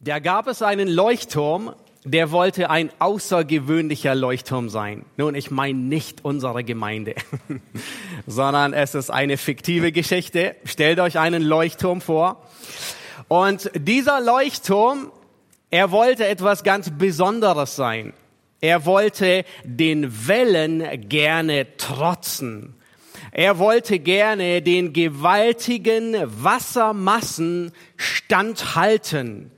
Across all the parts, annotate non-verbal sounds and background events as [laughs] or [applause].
Da gab es einen Leuchtturm, der wollte ein außergewöhnlicher Leuchtturm sein. Nun, ich meine nicht unsere Gemeinde, [laughs] sondern es ist eine fiktive Geschichte. Stellt euch einen Leuchtturm vor. Und dieser Leuchtturm, er wollte etwas ganz Besonderes sein. Er wollte den Wellen gerne trotzen. Er wollte gerne den gewaltigen Wassermassen standhalten.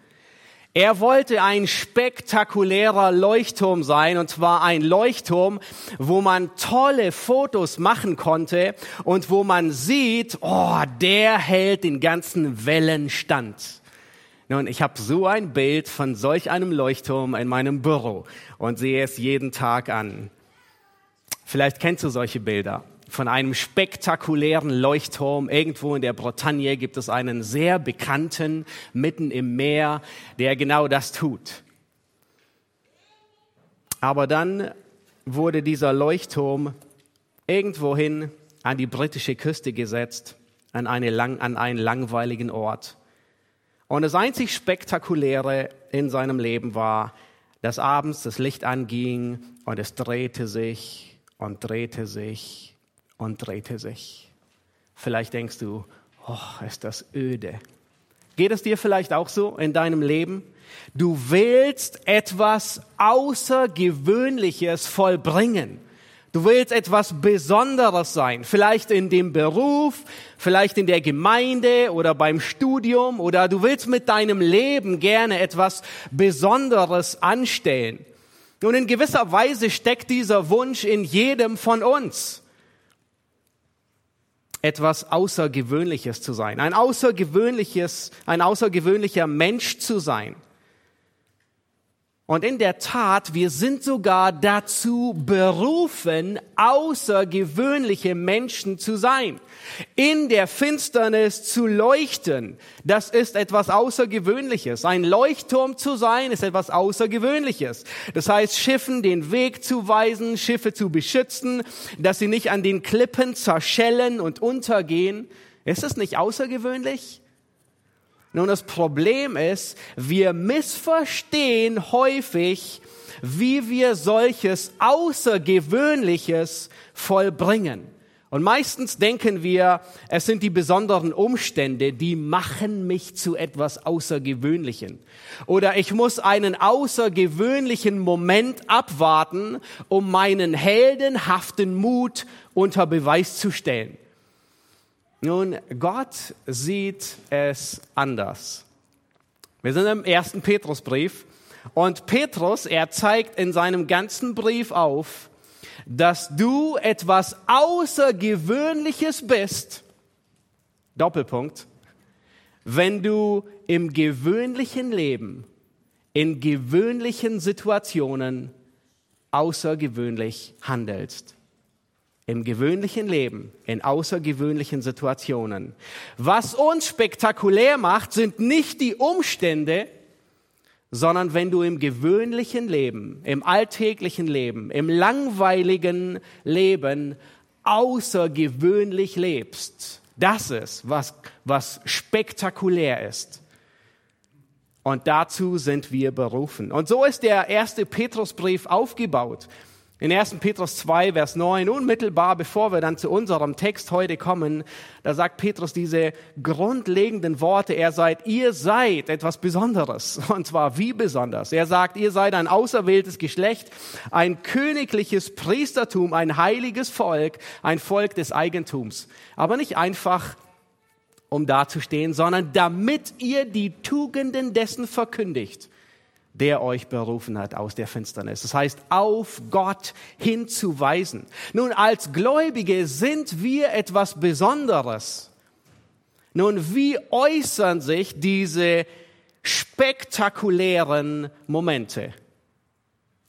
Er wollte ein spektakulärer Leuchtturm sein, und zwar ein Leuchtturm, wo man tolle Fotos machen konnte und wo man sieht, oh, der hält den ganzen Wellen stand. Nun, ich habe so ein Bild von solch einem Leuchtturm in meinem Büro und sehe es jeden Tag an. Vielleicht kennst du solche Bilder von einem spektakulären Leuchtturm. Irgendwo in der Bretagne gibt es einen sehr bekannten mitten im Meer, der genau das tut. Aber dann wurde dieser Leuchtturm irgendwohin an die britische Küste gesetzt, an, eine lang, an einen langweiligen Ort. Und das einzig Spektakuläre in seinem Leben war, dass abends das Licht anging und es drehte sich und drehte sich und drehte sich. Vielleicht denkst du, oh, ist das öde. Geht es dir vielleicht auch so in deinem Leben? Du willst etwas Außergewöhnliches vollbringen. Du willst etwas Besonderes sein, vielleicht in dem Beruf, vielleicht in der Gemeinde oder beim Studium oder du willst mit deinem Leben gerne etwas Besonderes anstellen. Und in gewisser Weise steckt dieser Wunsch in jedem von uns etwas Außergewöhnliches zu sein, ein außergewöhnliches, ein außergewöhnlicher Mensch zu sein. Und in der Tat, wir sind sogar dazu berufen, außergewöhnliche Menschen zu sein. In der Finsternis zu leuchten, das ist etwas Außergewöhnliches. Ein Leuchtturm zu sein, ist etwas Außergewöhnliches. Das heißt, Schiffen den Weg zu weisen, Schiffe zu beschützen, dass sie nicht an den Klippen zerschellen und untergehen. Ist es nicht außergewöhnlich? Nun, das Problem ist, wir missverstehen häufig, wie wir solches Außergewöhnliches vollbringen. Und meistens denken wir, es sind die besonderen Umstände, die machen mich zu etwas Außergewöhnlichen. Oder ich muss einen außergewöhnlichen Moment abwarten, um meinen heldenhaften Mut unter Beweis zu stellen. Nun, Gott sieht es anders. Wir sind im ersten Petrusbrief und Petrus, er zeigt in seinem ganzen Brief auf, dass du etwas Außergewöhnliches bist. Doppelpunkt. Wenn du im gewöhnlichen Leben, in gewöhnlichen Situationen außergewöhnlich handelst im gewöhnlichen Leben, in außergewöhnlichen Situationen. Was uns spektakulär macht, sind nicht die Umstände, sondern wenn du im gewöhnlichen Leben, im alltäglichen Leben, im langweiligen Leben außergewöhnlich lebst. Das ist, was, was spektakulär ist. Und dazu sind wir berufen. Und so ist der erste Petrusbrief aufgebaut. In 1. Petrus 2, Vers 9, unmittelbar bevor wir dann zu unserem Text heute kommen, da sagt Petrus diese grundlegenden Worte, er seid, ihr seid etwas Besonderes. [laughs] Und zwar wie besonders? Er sagt, ihr seid ein auserwähltes Geschlecht, ein königliches Priestertum, ein heiliges Volk, ein Volk des Eigentums. Aber nicht einfach, um dazustehen, sondern damit ihr die Tugenden dessen verkündigt der euch berufen hat aus der Finsternis. Das heißt, auf Gott hinzuweisen. Nun, als Gläubige sind wir etwas Besonderes. Nun, wie äußern sich diese spektakulären Momente?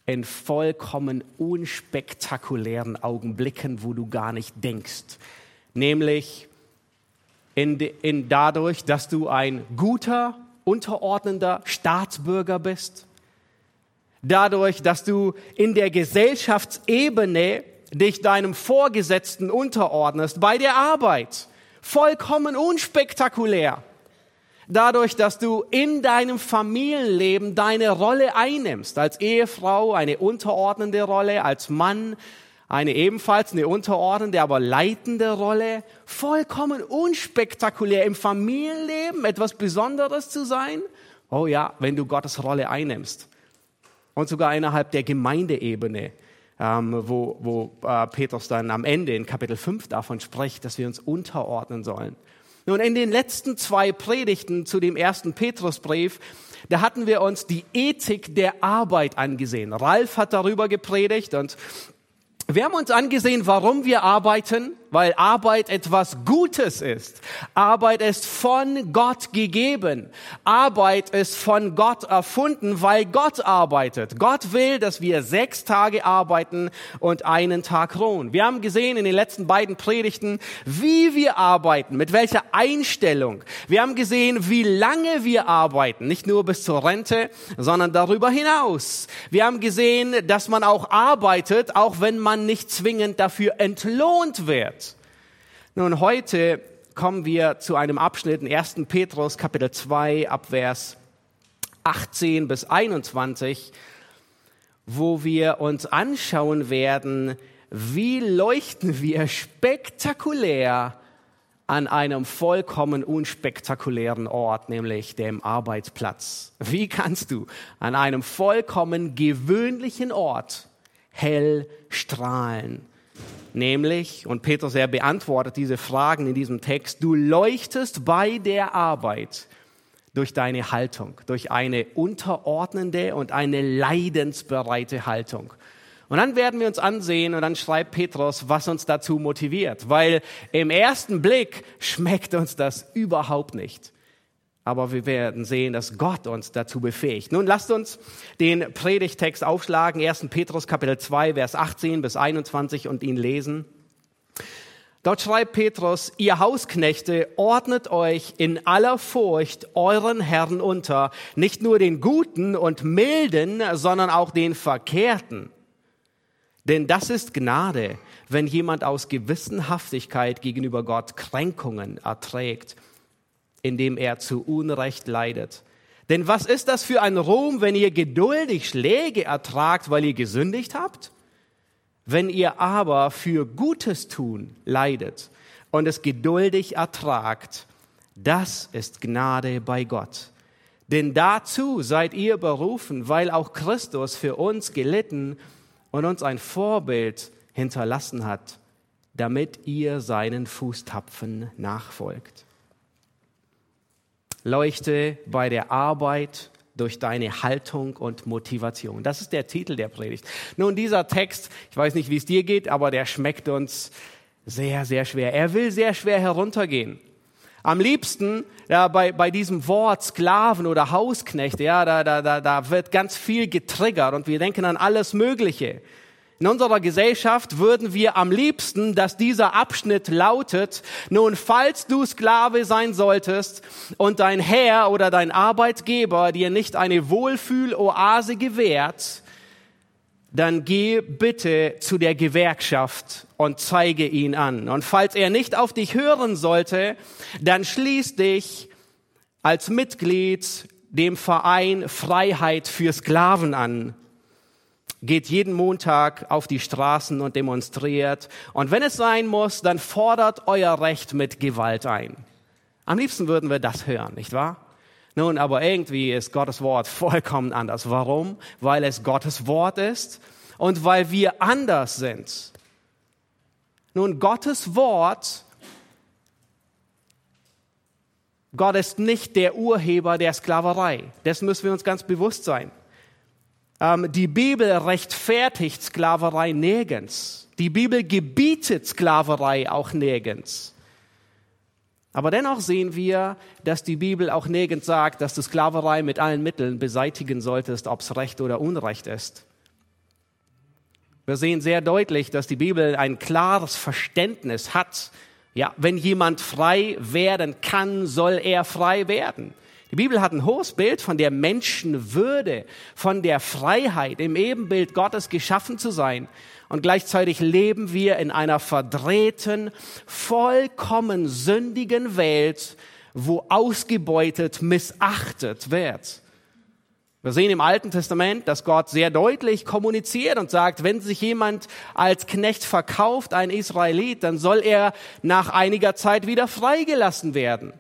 In vollkommen unspektakulären Augenblicken, wo du gar nicht denkst. Nämlich in, in dadurch, dass du ein guter unterordnender Staatsbürger bist. Dadurch, dass du in der Gesellschaftsebene dich deinem Vorgesetzten unterordnest, bei der Arbeit. Vollkommen unspektakulär. dadurch, dass du in deinem Familienleben deine Rolle einnimmst, als Ehefrau eine unterordnende Rolle, als Mann eine ebenfalls eine unterordnende, aber leitende Rolle, vollkommen unspektakulär im Familienleben etwas Besonderes zu sein. Oh ja, wenn du Gottes Rolle einnimmst. Und sogar innerhalb der Gemeindeebene, ähm, wo, wo äh, Petrus dann am Ende in Kapitel 5 davon spricht, dass wir uns unterordnen sollen. Nun, in den letzten zwei Predigten zu dem ersten Petrusbrief, da hatten wir uns die Ethik der Arbeit angesehen. Ralf hat darüber gepredigt und wir haben uns angesehen, warum wir arbeiten, weil Arbeit etwas Gutes ist. Arbeit ist von Gott gegeben. Arbeit ist von Gott erfunden, weil Gott arbeitet. Gott will, dass wir sechs Tage arbeiten und einen Tag ruhen. Wir haben gesehen in den letzten beiden Predigten, wie wir arbeiten, mit welcher Einstellung. Wir haben gesehen, wie lange wir arbeiten, nicht nur bis zur Rente, sondern darüber hinaus. Wir haben gesehen, dass man auch arbeitet, auch wenn man nicht zwingend dafür entlohnt wird. Nun, heute kommen wir zu einem Abschnitt in 1. Petrus Kapitel 2 ab Vers 18 bis 21, wo wir uns anschauen werden, wie leuchten wir spektakulär an einem vollkommen unspektakulären Ort, nämlich dem Arbeitsplatz. Wie kannst du an einem vollkommen gewöhnlichen Ort hell strahlen. Nämlich, und Petrus, er beantwortet diese Fragen in diesem Text, du leuchtest bei der Arbeit durch deine Haltung, durch eine unterordnende und eine leidensbereite Haltung. Und dann werden wir uns ansehen und dann schreibt Petrus, was uns dazu motiviert, weil im ersten Blick schmeckt uns das überhaupt nicht aber wir werden sehen, dass Gott uns dazu befähigt. Nun lasst uns den Predigtext aufschlagen, 1. Petrus Kapitel 2, Vers 18 bis 21 und ihn lesen. Dort schreibt Petrus, ihr Hausknechte, ordnet euch in aller Furcht euren Herrn unter, nicht nur den Guten und Milden, sondern auch den Verkehrten. Denn das ist Gnade, wenn jemand aus Gewissenhaftigkeit gegenüber Gott Kränkungen erträgt indem er zu Unrecht leidet. Denn was ist das für ein Ruhm, wenn ihr geduldig Schläge ertragt, weil ihr gesündigt habt? Wenn ihr aber für Gutes tun leidet und es geduldig ertragt, das ist Gnade bei Gott. Denn dazu seid ihr berufen, weil auch Christus für uns gelitten und uns ein Vorbild hinterlassen hat, damit ihr seinen Fußtapfen nachfolgt. Leuchte bei der Arbeit durch deine Haltung und Motivation. Das ist der Titel der Predigt. Nun, dieser Text, ich weiß nicht, wie es dir geht, aber der schmeckt uns sehr, sehr schwer. Er will sehr schwer heruntergehen. Am liebsten ja, bei, bei diesem Wort Sklaven oder Hausknechte, ja, da, da, da, da wird ganz viel getriggert und wir denken an alles Mögliche. In unserer Gesellschaft würden wir am liebsten, dass dieser Abschnitt lautet, nun, falls du Sklave sein solltest und dein Herr oder dein Arbeitgeber dir nicht eine Wohlfühloase gewährt, dann geh bitte zu der Gewerkschaft und zeige ihn an. Und falls er nicht auf dich hören sollte, dann schließ dich als Mitglied dem Verein Freiheit für Sklaven an geht jeden Montag auf die Straßen und demonstriert. Und wenn es sein muss, dann fordert euer Recht mit Gewalt ein. Am liebsten würden wir das hören, nicht wahr? Nun, aber irgendwie ist Gottes Wort [laughs] vollkommen anders. Warum? Weil es Gottes Wort ist und weil wir anders sind. Nun, Gottes Wort, Gott ist nicht der Urheber der Sklaverei. Das müssen wir uns ganz bewusst sein. Ähm, die Bibel rechtfertigt Sklaverei nirgends. Die Bibel gebietet Sklaverei auch nirgends. Aber dennoch sehen wir, dass die Bibel auch nirgends sagt, dass du Sklaverei mit allen Mitteln beseitigen solltest, ob es Recht oder Unrecht ist. Wir sehen sehr deutlich, dass die Bibel ein klares Verständnis hat. Ja, wenn jemand frei werden kann, soll er frei werden. Die Bibel hat ein hohes Bild von der Menschenwürde, von der Freiheit, im Ebenbild Gottes geschaffen zu sein. Und gleichzeitig leben wir in einer verdrehten, vollkommen sündigen Welt, wo ausgebeutet, missachtet wird. Wir sehen im Alten Testament, dass Gott sehr deutlich kommuniziert und sagt, wenn sich jemand als Knecht verkauft, ein Israelit, dann soll er nach einiger Zeit wieder freigelassen werden.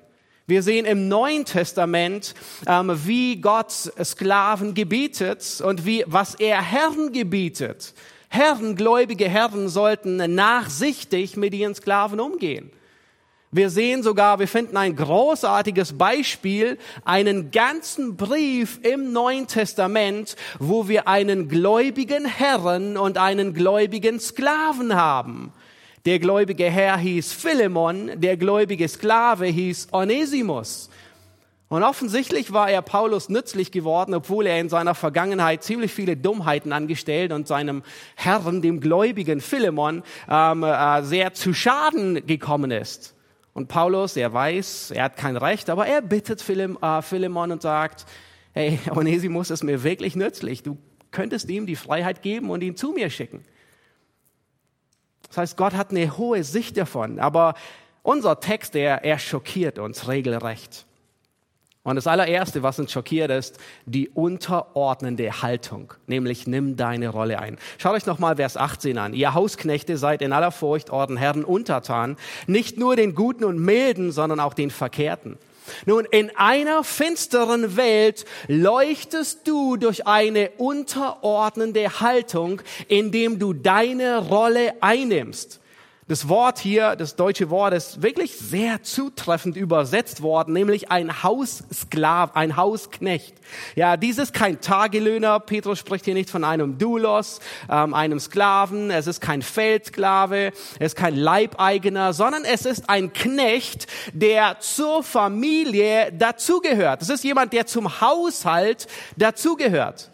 Wir sehen im Neuen Testament, ähm, wie Gott Sklaven gebietet und wie, was er Herren gebietet. Herren, gläubige Herren sollten nachsichtig mit ihren Sklaven umgehen. Wir sehen sogar, wir finden ein großartiges Beispiel, einen ganzen Brief im Neuen Testament, wo wir einen gläubigen Herren und einen gläubigen Sklaven haben. Der gläubige Herr hieß Philemon, der gläubige Sklave hieß Onesimus. Und offensichtlich war er Paulus nützlich geworden, obwohl er in seiner Vergangenheit ziemlich viele Dummheiten angestellt und seinem Herrn, dem gläubigen Philemon, ähm, äh, sehr zu Schaden gekommen ist. Und Paulus, er weiß, er hat kein Recht, aber er bittet äh, Philemon und sagt, hey, Onesimus ist mir wirklich nützlich. Du könntest ihm die Freiheit geben und ihn zu mir schicken. Das heißt, Gott hat eine hohe Sicht davon. Aber unser Text, der, er schockiert uns regelrecht. Und das allererste, was uns schockiert, ist die unterordnende Haltung, nämlich nimm deine Rolle ein. Schaut euch nochmal Vers 18 an. Ihr Hausknechte seid in aller Furcht euren Herren untertan, nicht nur den Guten und Milden, sondern auch den Verkehrten. Nun, in einer finsteren Welt leuchtest du durch eine unterordnende Haltung, indem du deine Rolle einnimmst. Das Wort hier, das deutsche Wort, ist wirklich sehr zutreffend übersetzt worden, nämlich ein Haussklav, ein Hausknecht. Ja, dies ist kein Tagelöhner. Petrus spricht hier nicht von einem Doulos, ähm, einem Sklaven. Es ist kein Feldsklave, es ist kein Leibeigener, sondern es ist ein Knecht, der zur Familie dazugehört. Es ist jemand, der zum Haushalt dazugehört.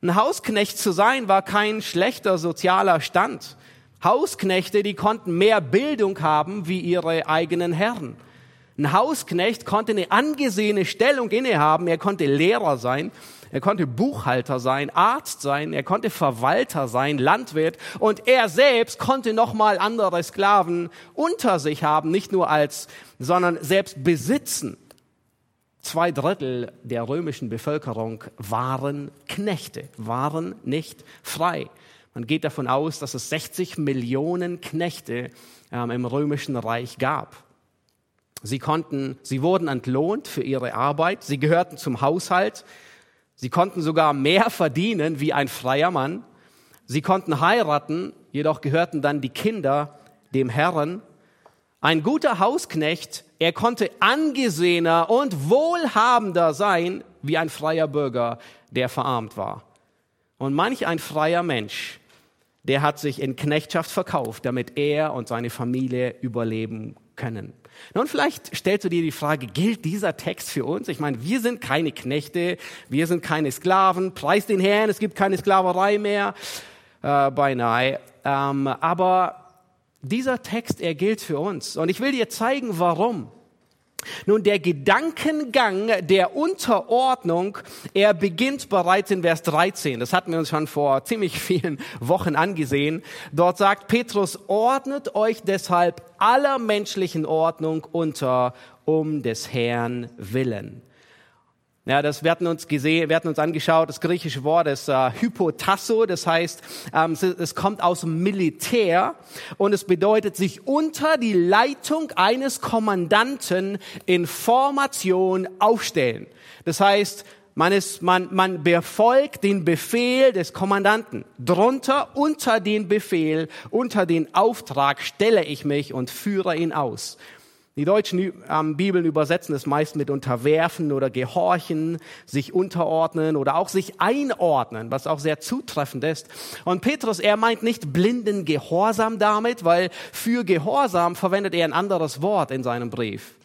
Ein Hausknecht zu sein war kein schlechter sozialer Stand. Hausknechte, die konnten mehr Bildung haben wie ihre eigenen Herren. Ein Hausknecht konnte eine angesehene Stellung innehaben. Er konnte Lehrer sein, er konnte Buchhalter sein, Arzt sein, er konnte Verwalter sein, Landwirt und er selbst konnte nochmal andere Sklaven unter sich haben, nicht nur als, sondern selbst besitzen. Zwei Drittel der römischen Bevölkerung waren Knechte, waren nicht frei. Man geht davon aus, dass es 60 Millionen Knechte ähm, im römischen Reich gab. Sie konnten, sie wurden entlohnt für ihre Arbeit. Sie gehörten zum Haushalt. Sie konnten sogar mehr verdienen wie ein freier Mann. Sie konnten heiraten, jedoch gehörten dann die Kinder dem Herrn. Ein guter Hausknecht, er konnte angesehener und wohlhabender sein wie ein freier Bürger, der verarmt war. Und manch ein freier Mensch der hat sich in Knechtschaft verkauft, damit er und seine Familie überleben können. Nun, vielleicht stellst du dir die Frage, gilt dieser Text für uns? Ich meine, wir sind keine Knechte, wir sind keine Sklaven, preis den Herrn, es gibt keine Sklaverei mehr, äh, beinahe. Ähm, aber dieser Text, er gilt für uns. Und ich will dir zeigen, warum. Nun, der Gedankengang der Unterordnung, er beginnt bereits in Vers 13. Das hatten wir uns schon vor ziemlich vielen Wochen angesehen. Dort sagt Petrus, ordnet euch deshalb aller menschlichen Ordnung unter, um des Herrn willen. Ja, das werden uns gesehen, werden uns angeschaut. Das griechische Wort ist äh, Hypotasso, das heißt, ähm, es, es kommt aus dem Militär und es bedeutet sich unter die Leitung eines Kommandanten in Formation aufstellen. Das heißt, man, ist, man, man befolgt den Befehl des Kommandanten. Drunter, unter den Befehl, unter den Auftrag stelle ich mich und führe ihn aus. Die deutschen ähm, Bibeln übersetzen es meist mit unterwerfen oder gehorchen, sich unterordnen oder auch sich einordnen, was auch sehr zutreffend ist. Und Petrus, er meint nicht blinden Gehorsam damit, weil für Gehorsam verwendet er ein anderes Wort in seinem Brief,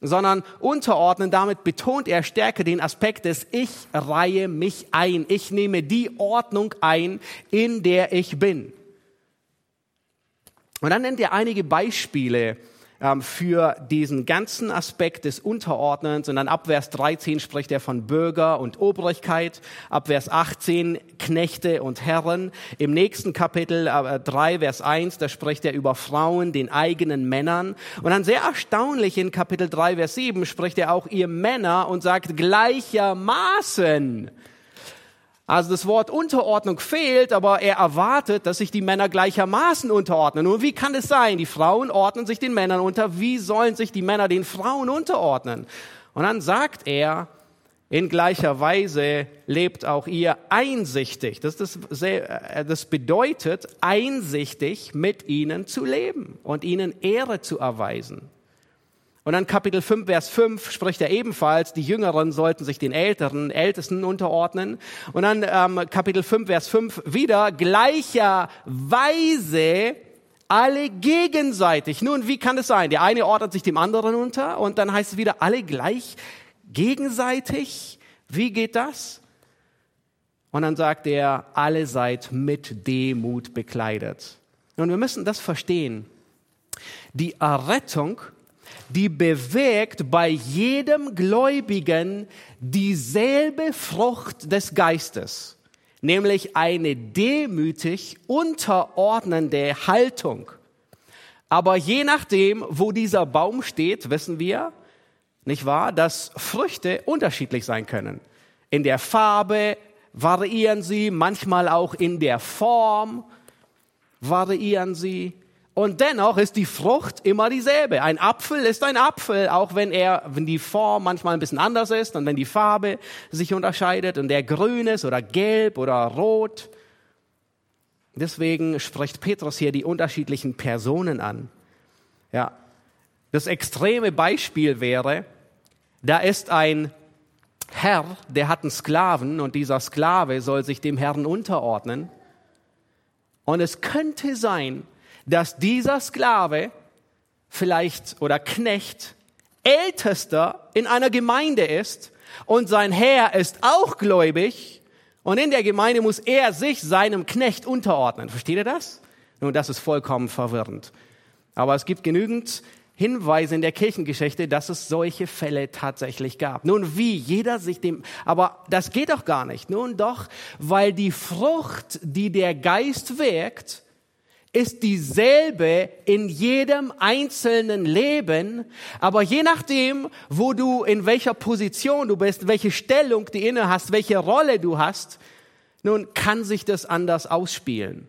sondern unterordnen, damit betont er stärker den Aspekt des Ich reihe mich ein, ich nehme die Ordnung ein, in der ich bin. Und dann nennt er einige Beispiele, für diesen ganzen Aspekt des Unterordnens. Und dann ab Vers 13 spricht er von Bürger und Obrigkeit, ab Vers 18 Knechte und Herren. Im nächsten Kapitel äh, 3, Vers 1, da spricht er über Frauen, den eigenen Männern. Und dann sehr erstaunlich in Kapitel 3, Vers 7 spricht er auch ihr Männer und sagt gleichermaßen. Also das Wort Unterordnung fehlt, aber er erwartet, dass sich die Männer gleichermaßen unterordnen. Und wie kann es sein? Die Frauen ordnen sich den Männern unter. Wie sollen sich die Männer den Frauen unterordnen? Und dann sagt er, in gleicher Weise lebt auch ihr einsichtig. Das, das, äh, das bedeutet, einsichtig mit ihnen zu leben und ihnen Ehre zu erweisen. Und dann Kapitel 5, Vers 5 spricht er ebenfalls, die Jüngeren sollten sich den Älteren, Ältesten unterordnen. Und dann ähm, Kapitel 5, Vers 5 wieder gleicherweise alle gegenseitig. Nun, wie kann es sein? Der eine ordnet sich dem anderen unter und dann heißt es wieder alle gleich gegenseitig. Wie geht das? Und dann sagt er, alle seid mit Demut bekleidet. Und wir müssen das verstehen. Die Errettung die bewirkt bei jedem Gläubigen dieselbe Frucht des Geistes, nämlich eine demütig unterordnende Haltung. Aber je nachdem, wo dieser Baum steht, wissen wir, nicht wahr, dass Früchte unterschiedlich sein können. In der Farbe variieren sie, manchmal auch in der Form variieren sie. Und dennoch ist die Frucht immer dieselbe. Ein Apfel ist ein Apfel, auch wenn er, wenn die Form manchmal ein bisschen anders ist und wenn die Farbe sich unterscheidet und der grün ist oder gelb oder rot. Deswegen spricht Petrus hier die unterschiedlichen Personen an. Ja. Das extreme Beispiel wäre, da ist ein Herr, der hat einen Sklaven und dieser Sklave soll sich dem Herrn unterordnen. Und es könnte sein, dass dieser Sklave vielleicht oder Knecht Ältester in einer Gemeinde ist und sein Herr ist auch gläubig und in der Gemeinde muss er sich seinem Knecht unterordnen. Versteht ihr das? Nun, das ist vollkommen verwirrend. Aber es gibt genügend Hinweise in der Kirchengeschichte, dass es solche Fälle tatsächlich gab. Nun, wie? Jeder sich dem, aber das geht doch gar nicht. Nun doch, weil die Frucht, die der Geist wirkt, ist dieselbe in jedem einzelnen Leben, aber je nachdem, wo du, in welcher Position du bist, welche Stellung du inne hast, welche Rolle du hast, nun kann sich das anders ausspielen.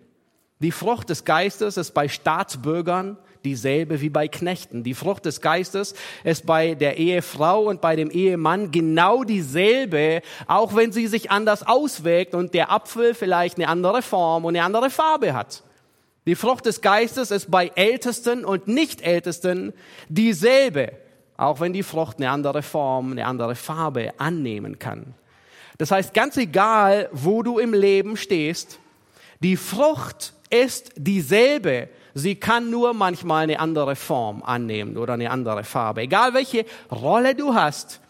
Die Frucht des Geistes ist bei Staatsbürgern dieselbe wie bei Knechten. Die Frucht des Geistes ist bei der Ehefrau und bei dem Ehemann genau dieselbe, auch wenn sie sich anders auswirkt und der Apfel vielleicht eine andere Form und eine andere Farbe hat. Die Frucht des Geistes ist bei Ältesten und Nicht-Ältesten dieselbe, auch wenn die Frucht eine andere Form, eine andere Farbe annehmen kann. Das heißt, ganz egal, wo du im Leben stehst, die Frucht ist dieselbe. Sie kann nur manchmal eine andere Form annehmen oder eine andere Farbe. Egal welche Rolle du hast,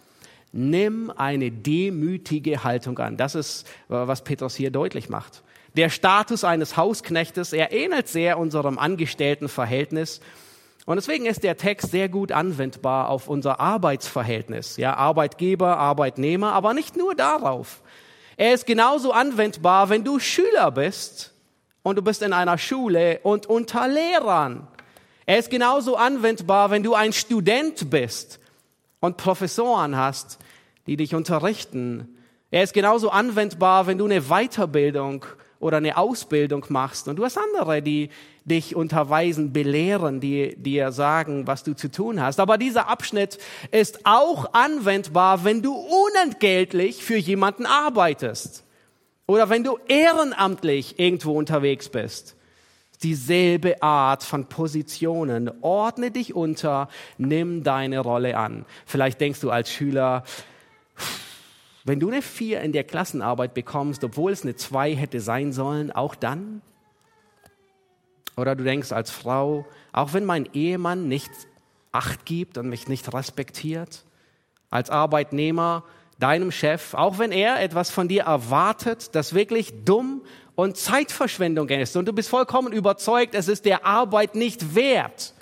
nimm eine demütige Haltung an. Das ist, was Petrus hier deutlich macht. Der Status eines Hausknechtes, er ähnelt sehr unserem Angestelltenverhältnis. Und deswegen ist der Text sehr gut anwendbar auf unser Arbeitsverhältnis. Ja, Arbeitgeber, Arbeitnehmer, aber nicht nur darauf. Er ist genauso anwendbar, wenn du Schüler bist und du bist in einer Schule und unter Lehrern. Er ist genauso anwendbar, wenn du ein Student bist und Professoren hast, die dich unterrichten. Er ist genauso anwendbar, wenn du eine Weiterbildung oder eine Ausbildung machst und du hast andere, die dich unterweisen, belehren, die dir sagen, was du zu tun hast. Aber dieser Abschnitt ist auch anwendbar, wenn du unentgeltlich für jemanden arbeitest oder wenn du ehrenamtlich irgendwo unterwegs bist. Dieselbe Art von Positionen. Ordne dich unter, nimm deine Rolle an. Vielleicht denkst du als Schüler, wenn du eine Vier in der Klassenarbeit bekommst, obwohl es eine Zwei hätte sein sollen, auch dann? Oder du denkst als Frau, auch wenn mein Ehemann nicht Acht gibt und mich nicht respektiert, als Arbeitnehmer, deinem Chef, auch wenn er etwas von dir erwartet, das wirklich dumm und Zeitverschwendung ist und du bist vollkommen überzeugt, es ist der Arbeit nicht wert.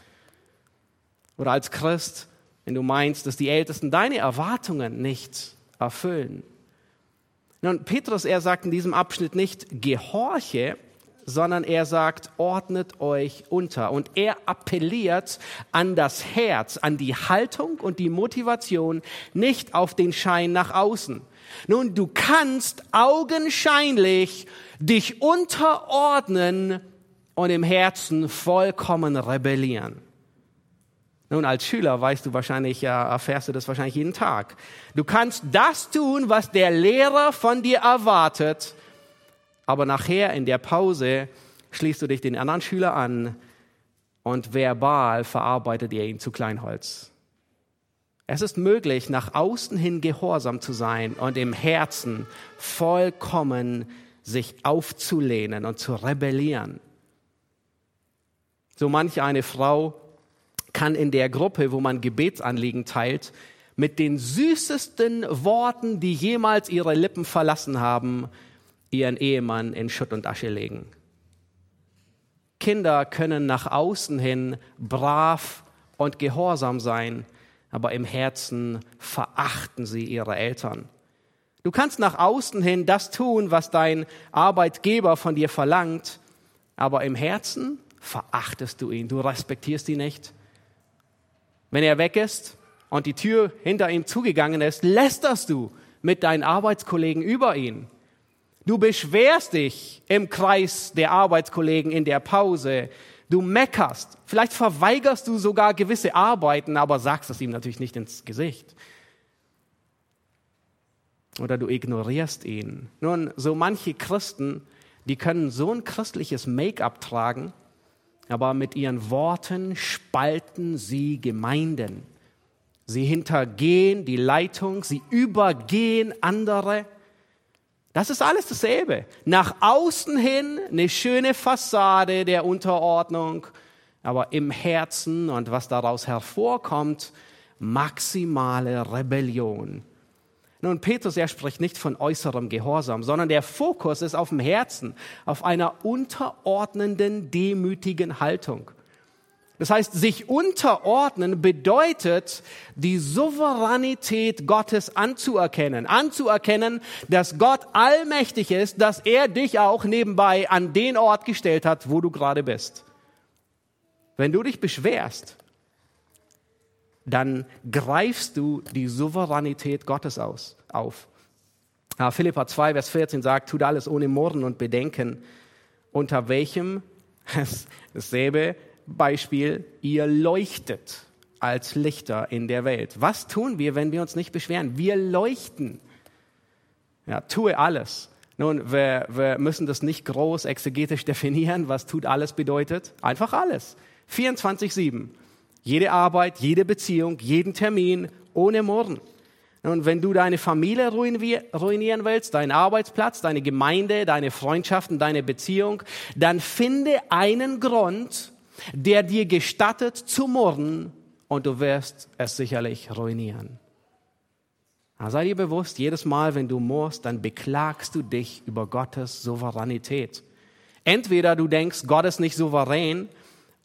Oder als Christ, wenn du meinst, dass die Ältesten deine Erwartungen nicht erfüllen. Nun, Petrus, er sagt in diesem Abschnitt nicht, gehorche, sondern er sagt, ordnet euch unter. Und er appelliert an das Herz, an die Haltung und die Motivation, nicht auf den Schein nach außen. Nun, du kannst augenscheinlich dich unterordnen und im Herzen vollkommen rebellieren. Nun, als Schüler weißt du wahrscheinlich, ja, erfährst du das wahrscheinlich jeden Tag. Du kannst das tun, was der Lehrer von dir erwartet, aber nachher in der Pause schließt du dich den anderen Schüler an und verbal verarbeitet ihr ihn zu Kleinholz. Es ist möglich, nach außen hin gehorsam zu sein und im Herzen vollkommen sich aufzulehnen und zu rebellieren. So manch eine Frau kann in der Gruppe, wo man Gebetsanliegen teilt, mit den süßesten Worten, die jemals ihre Lippen verlassen haben, ihren Ehemann in Schutt und Asche legen. Kinder können nach außen hin brav und gehorsam sein, aber im Herzen verachten sie ihre Eltern. Du kannst nach außen hin das tun, was dein Arbeitgeber von dir verlangt, aber im Herzen verachtest du ihn, du respektierst ihn nicht. Wenn er weg ist und die Tür hinter ihm zugegangen ist, lästerst du mit deinen Arbeitskollegen über ihn. Du beschwerst dich im Kreis der Arbeitskollegen in der Pause. Du meckerst. Vielleicht verweigerst du sogar gewisse Arbeiten, aber sagst es ihm natürlich nicht ins Gesicht. Oder du ignorierst ihn. Nun, so manche Christen, die können so ein christliches Make-up tragen, aber mit ihren Worten spalten sie Gemeinden. Sie hintergehen die Leitung, sie übergehen andere. Das ist alles dasselbe. Nach außen hin eine schöne Fassade der Unterordnung, aber im Herzen und was daraus hervorkommt, maximale Rebellion. Nun, Petrus, er spricht nicht von äußerem Gehorsam, sondern der Fokus ist auf dem Herzen, auf einer unterordnenden, demütigen Haltung. Das heißt, sich unterordnen bedeutet, die Souveränität Gottes anzuerkennen. Anzuerkennen, dass Gott allmächtig ist, dass er dich auch nebenbei an den Ort gestellt hat, wo du gerade bist. Wenn du dich beschwerst, dann greifst du die Souveränität Gottes aus, auf. Ja, Philippa 2, Vers 14 sagt, tut alles ohne Murren und Bedenken, unter welchem [laughs] dasselbe Beispiel, ihr leuchtet als Lichter in der Welt. Was tun wir, wenn wir uns nicht beschweren? Wir leuchten. Ja, tue alles. Nun, wir, wir müssen das nicht groß exegetisch [laughs] definieren, was tut alles bedeutet. Einfach alles. 24-7. Jede Arbeit, jede Beziehung, jeden Termin, ohne Murren. Und wenn du deine Familie ruinieren willst, deinen Arbeitsplatz, deine Gemeinde, deine Freundschaften, deine Beziehung, dann finde einen Grund, der dir gestattet zu murren und du wirst es sicherlich ruinieren. Aber sei dir bewusst, jedes Mal, wenn du murrst, dann beklagst du dich über Gottes Souveränität. Entweder du denkst, Gott ist nicht souverän,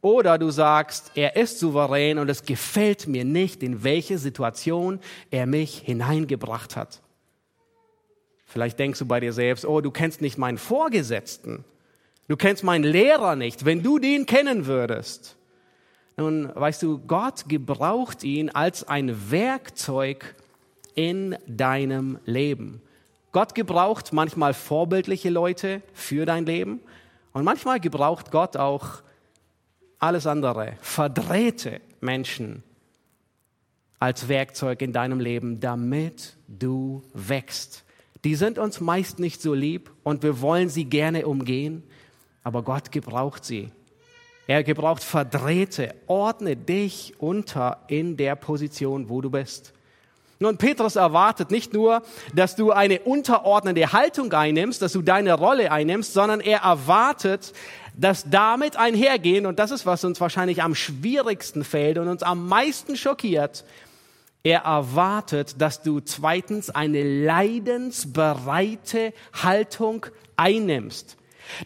oder du sagst, er ist souverän und es gefällt mir nicht, in welche Situation er mich hineingebracht hat. Vielleicht denkst du bei dir selbst, oh, du kennst nicht meinen Vorgesetzten. Du kennst meinen Lehrer nicht. Wenn du den kennen würdest. Nun, weißt du, Gott gebraucht ihn als ein Werkzeug in deinem Leben. Gott gebraucht manchmal vorbildliche Leute für dein Leben und manchmal gebraucht Gott auch alles andere, verdrehte Menschen als Werkzeug in deinem Leben, damit du wächst. Die sind uns meist nicht so lieb und wir wollen sie gerne umgehen aber Gott gebraucht sie. Er gebraucht Verdrehte. Ordne dich unter in der Position, wo du bist. Nun, Petrus erwartet nicht nur, dass du eine unterordnende Haltung einnimmst, dass du deine Rolle einnimmst, sondern er erwartet, dass damit einhergehen, und das ist, was uns wahrscheinlich am schwierigsten fällt und uns am meisten schockiert, er erwartet, dass du zweitens eine leidensbereite Haltung einnimmst.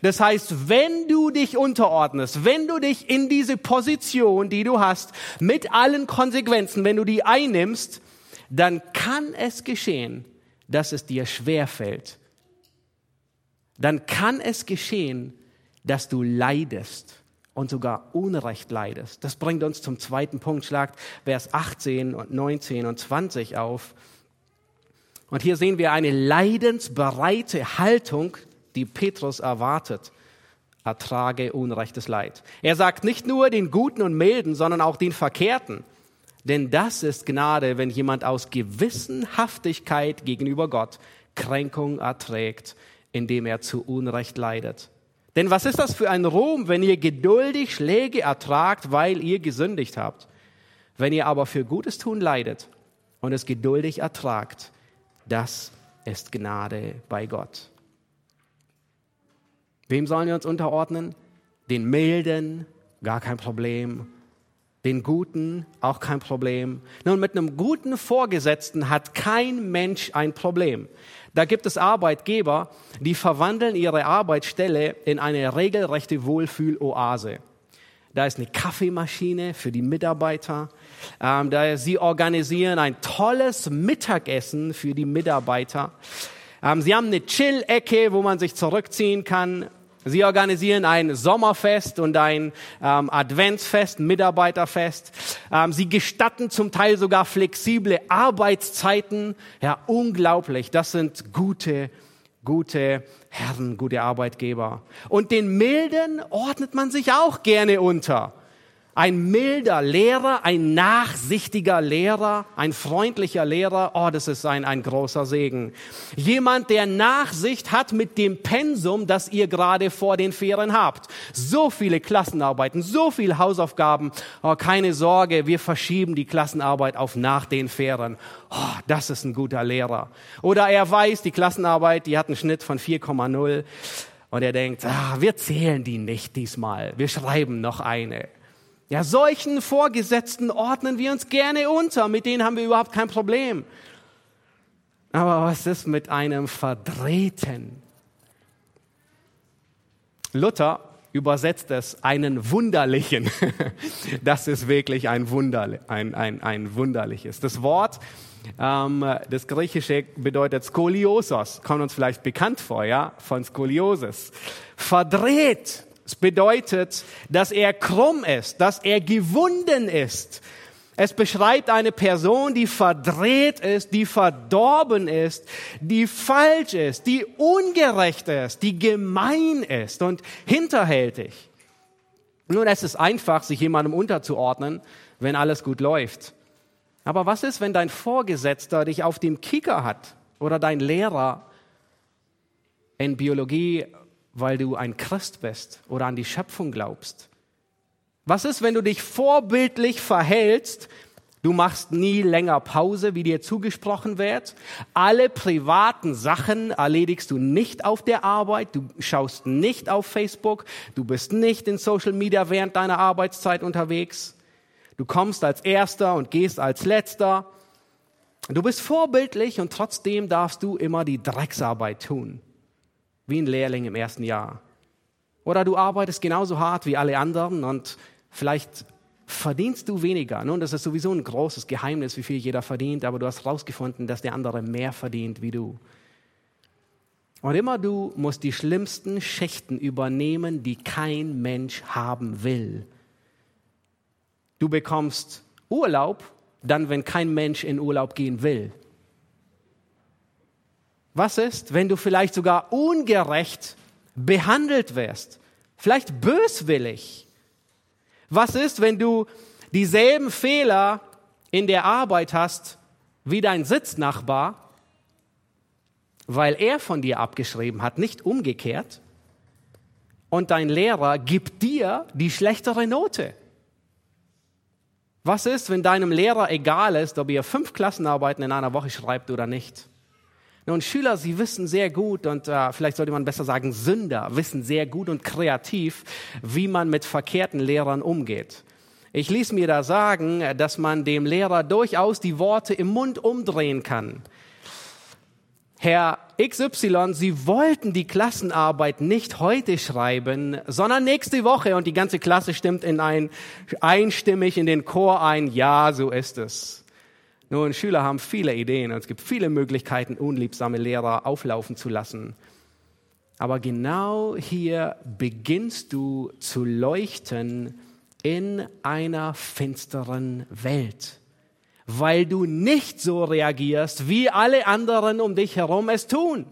Das heißt, wenn du dich unterordnest, wenn du dich in diese Position, die du hast, mit allen Konsequenzen, wenn du die einnimmst, dann kann es geschehen, dass es dir schwer fällt. Dann kann es geschehen, dass du leidest und sogar Unrecht leidest. Das bringt uns zum zweiten Punkt. Schlagt Vers 18 und 19 und 20 auf. Und hier sehen wir eine leidensbereite Haltung, die Petrus erwartet. Ertrage unrechtes Leid. Er sagt nicht nur den Guten und Milden, sondern auch den Verkehrten. Denn das ist Gnade, wenn jemand aus Gewissenhaftigkeit gegenüber Gott Kränkung erträgt, indem er zu Unrecht leidet. Denn was ist das für ein Ruhm, wenn ihr geduldig Schläge ertragt, weil ihr gesündigt habt? Wenn ihr aber für Gutes tun leidet und es geduldig ertragt, das ist Gnade bei Gott. Wem sollen wir uns unterordnen? Den Milden, gar kein Problem. Den Guten, auch kein Problem. Nun, mit einem guten Vorgesetzten hat kein Mensch ein Problem. Da gibt es Arbeitgeber, die verwandeln ihre Arbeitsstelle in eine regelrechte Wohlfühloase. Da ist eine Kaffeemaschine für die Mitarbeiter. Ähm, da sie organisieren ein tolles Mittagessen für die Mitarbeiter. Ähm, sie haben eine Chill-Ecke, wo man sich zurückziehen kann. Sie organisieren ein Sommerfest und ein ähm, Adventsfest, Mitarbeiterfest. Ähm, sie gestatten zum Teil sogar flexible Arbeitszeiten. Ja, unglaublich. Das sind gute, gute Herren, gute Arbeitgeber. Und den Milden ordnet man sich auch gerne unter ein milder Lehrer, ein nachsichtiger Lehrer, ein freundlicher Lehrer, oh, das ist ein, ein großer Segen. Jemand, der Nachsicht hat mit dem Pensum, das ihr gerade vor den Ferien habt. So viele Klassenarbeiten, so viele Hausaufgaben. Oh, keine Sorge, wir verschieben die Klassenarbeit auf nach den Ferien. Oh, das ist ein guter Lehrer. Oder er weiß, die Klassenarbeit, die hat einen Schnitt von 4,0. Und er denkt, ah, wir zählen die nicht diesmal. Wir schreiben noch eine. Ja, solchen Vorgesetzten ordnen wir uns gerne unter, mit denen haben wir überhaupt kein Problem. Aber was ist mit einem Verdrehten? Luther übersetzt es einen wunderlichen. [laughs] Das ist wirklich ein, Wunder, ein, ein, ein wunderliches. Das Wort, ähm, das Griechische bedeutet Skoliosos, kommt uns vielleicht bekannt vor, ja, von Skoliosis. Verdreht. Es bedeutet, dass er krumm ist, dass er gewunden ist. Es beschreibt eine Person, die verdreht ist, die verdorben ist, die falsch ist, die ungerecht ist, die gemein ist und hinterhältig. Nun, es ist einfach, sich jemandem unterzuordnen, wenn alles gut läuft. Aber was ist, wenn dein Vorgesetzter dich auf dem Kicker hat oder dein Lehrer in Biologie weil du ein Christ bist oder an die Schöpfung glaubst? Was ist, wenn du dich vorbildlich verhältst? Du machst nie länger Pause, wie dir zugesprochen wird. Alle privaten Sachen erledigst du nicht auf der Arbeit. Du schaust nicht auf Facebook. Du bist nicht in Social Media während deiner Arbeitszeit unterwegs. Du kommst als Erster und gehst als Letzter. Du bist vorbildlich und trotzdem darfst du immer die Drecksarbeit tun wie ein Lehrling im ersten Jahr. Oder du arbeitest genauso hart wie alle anderen und vielleicht verdienst du weniger. Nun, das ist sowieso ein großes Geheimnis, wie viel jeder verdient, aber du hast herausgefunden, dass der andere mehr verdient wie du. Und immer du musst die schlimmsten Schichten übernehmen, die kein Mensch haben will. Du bekommst Urlaub, dann, wenn kein Mensch in Urlaub gehen will. Was ist, wenn du vielleicht sogar ungerecht behandelt wirst? Vielleicht böswillig? Was ist, wenn du dieselben Fehler in der Arbeit hast wie dein Sitznachbar, weil er von dir abgeschrieben hat, nicht umgekehrt? Und dein Lehrer gibt dir die schlechtere Note. Was ist, wenn deinem Lehrer egal ist, ob ihr fünf Klassenarbeiten in einer Woche schreibt oder nicht? Nun, Schüler, sie wissen sehr gut und äh, vielleicht sollte man besser sagen, Sünder wissen sehr gut und kreativ, wie man mit verkehrten Lehrern umgeht. Ich ließ mir da sagen, dass man dem Lehrer durchaus die Worte im Mund umdrehen kann. Herr XY, sie wollten die Klassenarbeit nicht heute schreiben, sondern nächste Woche und die ganze Klasse stimmt in ein, einstimmig in den Chor ein, ja, so ist es. Nun, Schüler haben viele Ideen und es gibt viele Möglichkeiten, unliebsame Lehrer auflaufen zu lassen. Aber genau hier beginnst du zu leuchten in einer finsteren Welt, weil du nicht so reagierst, wie alle anderen um dich herum es tun.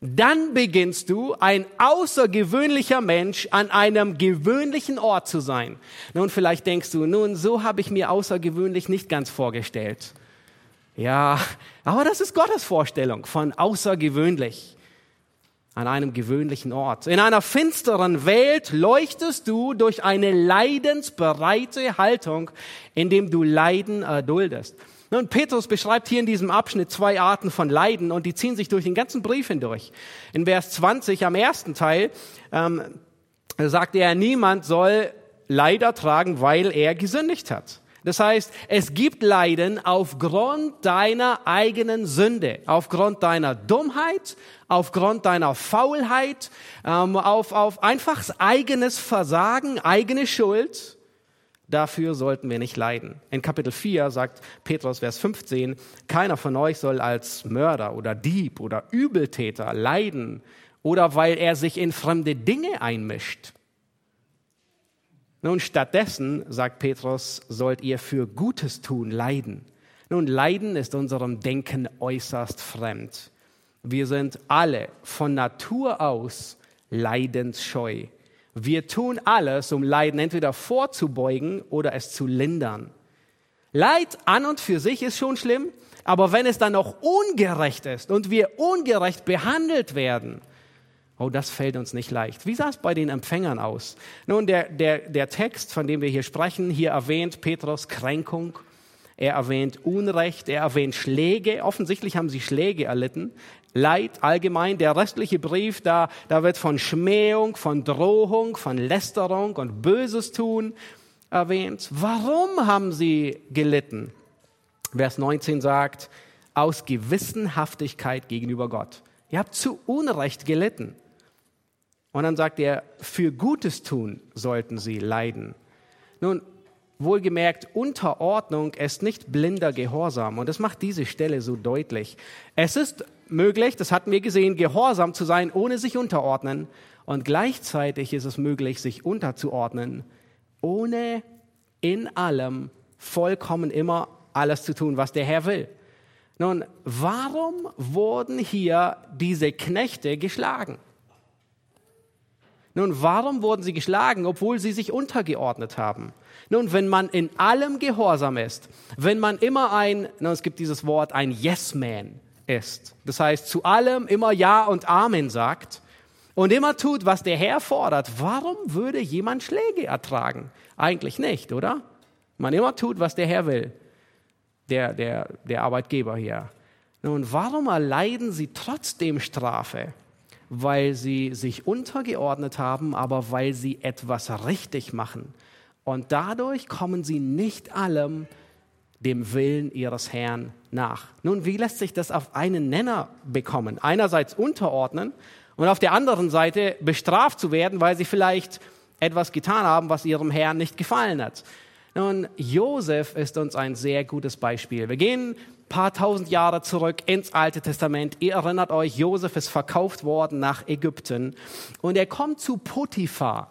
Dann beginnst du ein außergewöhnlicher Mensch an einem gewöhnlichen Ort zu sein. Nun, vielleicht denkst du, nun, so habe ich mir außergewöhnlich nicht ganz vorgestellt. Ja, aber das ist Gottes Vorstellung von außergewöhnlich an einem gewöhnlichen Ort. In einer finsteren Welt leuchtest du durch eine leidensbereite Haltung, indem du Leiden erduldest. Nun, Petrus beschreibt hier in diesem Abschnitt zwei Arten von Leiden und die ziehen sich durch den ganzen Brief hindurch. In Vers 20 am ersten Teil ähm, sagt er, niemand soll Leid ertragen, weil er gesündigt hat. Das heißt, es gibt Leiden aufgrund deiner eigenen Sünde, aufgrund deiner Dummheit, aufgrund deiner Faulheit, ähm, auf, auf einfach eigenes Versagen, eigene Schuld. Dafür sollten wir nicht leiden. In Kapitel 4 sagt Petrus, Vers 15, keiner von euch soll als Mörder oder Dieb oder Übeltäter leiden oder weil er sich in fremde Dinge einmischt. Nun, stattdessen, sagt Petrus, sollt ihr für Gutes tun leiden. Nun, Leiden ist unserem Denken äußerst fremd. Wir sind alle von Natur aus leidensscheu. Wir tun alles, um Leiden entweder vorzubeugen oder es zu lindern. Leid an und für sich ist schon schlimm, aber wenn es dann noch ungerecht ist und wir ungerecht behandelt werden, Oh, das fällt uns nicht leicht. Wie sah es bei den Empfängern aus? Nun, der, der, der Text, von dem wir hier sprechen, hier erwähnt Petrus Kränkung, er erwähnt Unrecht, er erwähnt Schläge. Offensichtlich haben sie Schläge erlitten. Leid allgemein. Der restliche Brief, da, da wird von Schmähung, von Drohung, von Lästerung und Böses tun erwähnt. Warum haben sie gelitten? Vers 19 sagt, aus Gewissenhaftigkeit gegenüber Gott. Ihr habt zu Unrecht gelitten. Und dann sagt er, für Gutes tun sollten sie leiden. Nun, wohlgemerkt, Unterordnung ist nicht blinder Gehorsam. Und das macht diese Stelle so deutlich. Es ist möglich, das hatten wir gesehen, gehorsam zu sein, ohne sich unterordnen. Und gleichzeitig ist es möglich, sich unterzuordnen, ohne in allem vollkommen immer alles zu tun, was der Herr will. Nun, warum wurden hier diese Knechte geschlagen? Nun, warum wurden sie geschlagen, obwohl sie sich untergeordnet haben? Nun, wenn man in allem gehorsam ist, wenn man immer ein, nun, es gibt dieses Wort, ein Yes-Man ist, das heißt, zu allem immer Ja und Amen sagt und immer tut, was der Herr fordert, warum würde jemand Schläge ertragen? Eigentlich nicht, oder? Man immer tut, was der Herr will, der, der, der Arbeitgeber hier. Nun, warum erleiden sie trotzdem Strafe? weil sie sich untergeordnet haben, aber weil sie etwas richtig machen. Und dadurch kommen sie nicht allem dem Willen ihres Herrn nach. Nun, wie lässt sich das auf einen Nenner bekommen? Einerseits unterordnen und auf der anderen Seite bestraft zu werden, weil sie vielleicht etwas getan haben, was ihrem Herrn nicht gefallen hat. Nun, Josef ist uns ein sehr gutes Beispiel. Wir gehen paar tausend Jahre zurück ins Alte Testament. Ihr erinnert euch, Josef ist verkauft worden nach Ägypten und er kommt zu Potiphar.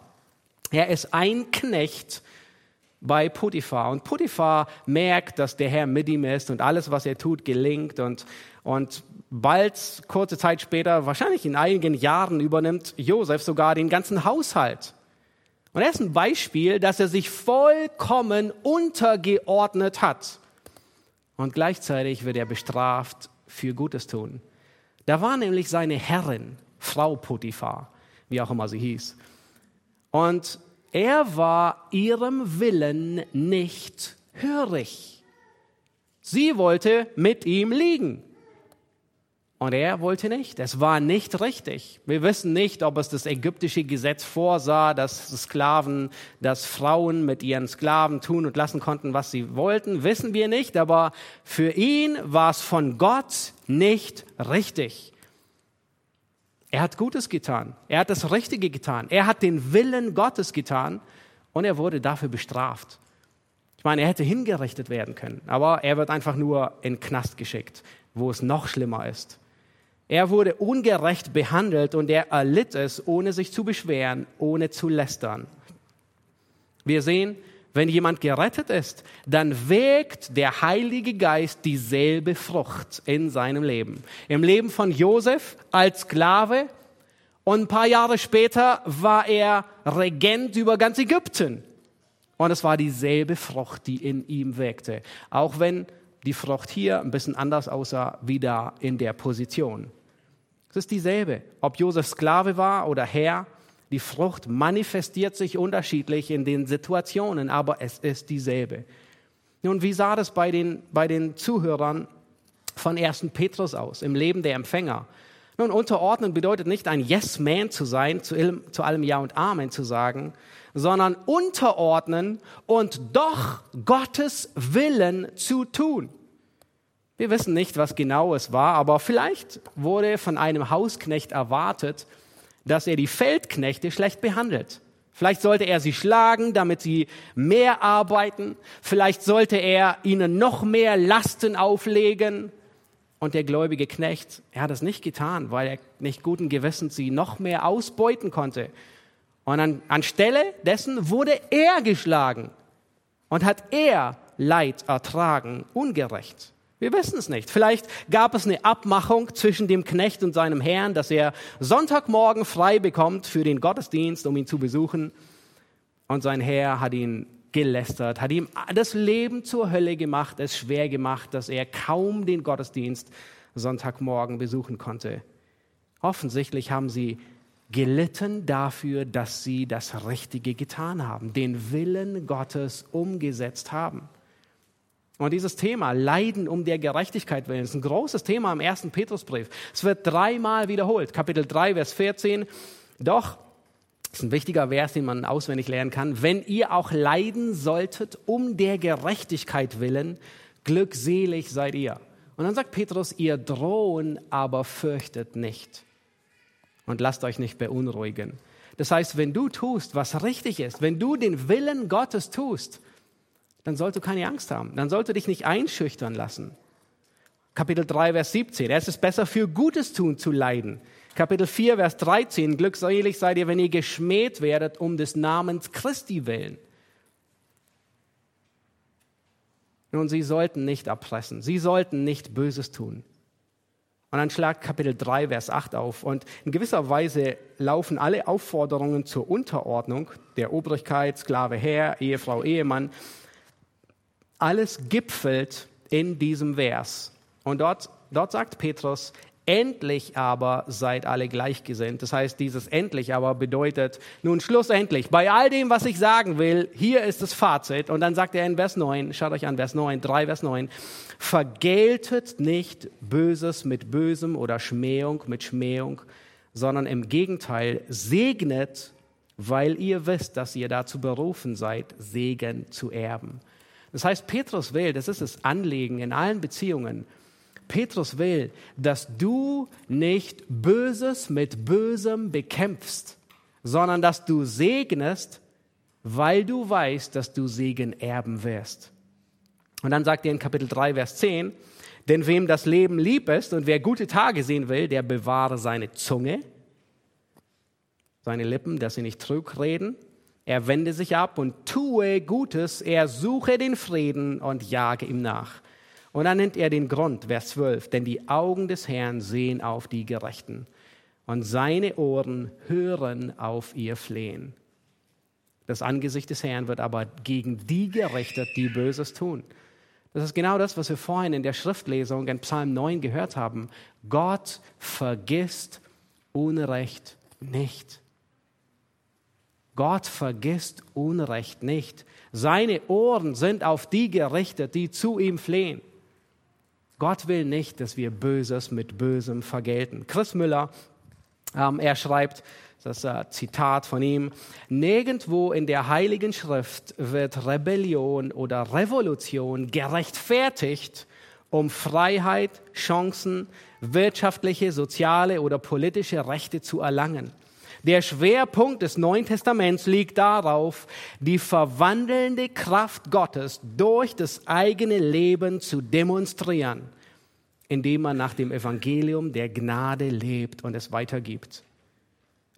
Er ist ein Knecht bei Potiphar und Potiphar merkt, dass der Herr mit ihm ist und alles, was er tut, gelingt und, und bald, kurze Zeit später, wahrscheinlich in einigen Jahren übernimmt Josef sogar den ganzen Haushalt. Und er ist ein Beispiel, dass er sich vollkommen untergeordnet hat und gleichzeitig wird er bestraft für Gutes tun. Da war nämlich seine Herrin, Frau Potiphar, wie auch immer sie hieß. Und er war ihrem Willen nicht hörig. Sie wollte mit ihm liegen. Und er wollte nicht. Es war nicht richtig. Wir wissen nicht, ob es das ägyptische Gesetz vorsah, dass Sklaven, dass Frauen mit ihren Sklaven tun und lassen konnten, was sie wollten. Wissen wir nicht. Aber für ihn war es von Gott nicht richtig. Er hat Gutes getan. Er hat das Richtige getan. Er hat den Willen Gottes getan und er wurde dafür bestraft. Ich meine, er hätte hingerichtet werden können, aber er wird einfach nur in Knast geschickt, wo es noch schlimmer ist. Er wurde ungerecht behandelt und er erlitt es, ohne sich zu beschweren, ohne zu lästern. Wir sehen, wenn jemand gerettet ist, dann wägt der Heilige Geist dieselbe Frucht in seinem Leben. Im Leben von Josef als Sklave und ein paar Jahre später war er Regent über ganz Ägypten. Und es war dieselbe Frucht, die in ihm wägte. Auch wenn die Frucht hier ein bisschen anders aussah wie da in der Position. Es ist dieselbe. Ob Josef Sklave war oder Herr, die Frucht manifestiert sich unterschiedlich in den Situationen, aber es ist dieselbe. Nun, wie sah das bei den, bei den Zuhörern von 1. Petrus aus, im Leben der Empfänger? Nun, unterordnen bedeutet nicht ein Yes-Man zu sein, zu, zu allem Ja und Amen zu sagen, sondern unterordnen und doch Gottes Willen zu tun. Wir wissen nicht, was genau es war, aber vielleicht wurde von einem Hausknecht erwartet, dass er die Feldknechte schlecht behandelt. Vielleicht sollte er sie schlagen, damit sie mehr arbeiten. Vielleicht sollte er ihnen noch mehr Lasten auflegen. Und der gläubige Knecht, er hat es nicht getan, weil er nicht guten Gewissens sie noch mehr ausbeuten konnte. Und an, anstelle dessen wurde er geschlagen und hat er Leid ertragen, ungerecht. Wir wissen es nicht. Vielleicht gab es eine Abmachung zwischen dem Knecht und seinem Herrn, dass er Sonntagmorgen frei bekommt für den Gottesdienst, um ihn zu besuchen. Und sein Herr hat ihn gelästert, hat ihm das Leben zur Hölle gemacht, es schwer gemacht, dass er kaum den Gottesdienst Sonntagmorgen besuchen konnte. Offensichtlich haben sie gelitten dafür, dass sie das Richtige getan haben, den Willen Gottes umgesetzt haben. Und dieses Thema, Leiden um der Gerechtigkeit willen, ist ein großes Thema im ersten Petrusbrief. Es wird dreimal wiederholt. Kapitel 3, Vers 14. Doch, ist ein wichtiger Vers, den man auswendig lernen kann. Wenn ihr auch leiden solltet um der Gerechtigkeit willen, glückselig seid ihr. Und dann sagt Petrus, ihr drohen, aber fürchtet nicht. Und lasst euch nicht beunruhigen. Das heißt, wenn du tust, was richtig ist, wenn du den Willen Gottes tust, dann sollst du keine Angst haben. Dann sollst du dich nicht einschüchtern lassen. Kapitel 3, Vers 17. Es ist besser für Gutes tun zu leiden. Kapitel 4, Vers 13. Glückselig seid ihr, wenn ihr geschmäht werdet um des Namens Christi willen. Nun, sie sollten nicht erpressen. Sie sollten nicht Böses tun. Und dann schlagt Kapitel 3, Vers 8 auf. Und in gewisser Weise laufen alle Aufforderungen zur Unterordnung der Obrigkeit, Sklave, Herr, Ehefrau, Ehemann, alles gipfelt in diesem Vers. Und dort, dort sagt Petrus, endlich aber seid alle gleichgesinnt. Das heißt, dieses endlich aber bedeutet, nun schlussendlich, bei all dem, was ich sagen will, hier ist das Fazit. Und dann sagt er in Vers 9, schaut euch an, Vers 9, 3 Vers 9, vergeltet nicht Böses mit Bösem oder Schmähung mit Schmähung, sondern im Gegenteil segnet, weil ihr wisst, dass ihr dazu berufen seid, Segen zu erben. Das heißt, Petrus will, das ist das Anliegen in allen Beziehungen, Petrus will, dass du nicht Böses mit Bösem bekämpfst, sondern dass du segnest, weil du weißt, dass du Segen erben wirst. Und dann sagt er in Kapitel 3, Vers 10, denn wem das Leben lieb ist und wer gute Tage sehen will, der bewahre seine Zunge, seine Lippen, dass sie nicht trug reden er wende sich ab und tue Gutes, er suche den Frieden und jage ihm nach. Und dann nennt er den Grund, Vers 12, denn die Augen des Herrn sehen auf die Gerechten und seine Ohren hören auf ihr Flehen. Das Angesicht des Herrn wird aber gegen die gerichtet, die Böses tun. Das ist genau das, was wir vorhin in der Schriftlesung in Psalm 9 gehört haben. Gott vergisst Unrecht nicht. Gott vergisst Unrecht nicht. Seine Ohren sind auf die gerichtet, die zu ihm flehen. Gott will nicht, dass wir Böses mit Bösem vergelten. Chris Müller, ähm, er schreibt, das ist ein Zitat von ihm, nirgendwo in der Heiligen Schrift wird Rebellion oder Revolution gerechtfertigt um Freiheit, Chancen, wirtschaftliche, soziale oder politische Rechte zu erlangen. Der Schwerpunkt des Neuen Testaments liegt darauf, die verwandelnde Kraft Gottes durch das eigene Leben zu demonstrieren, indem man nach dem Evangelium der Gnade lebt und es weitergibt.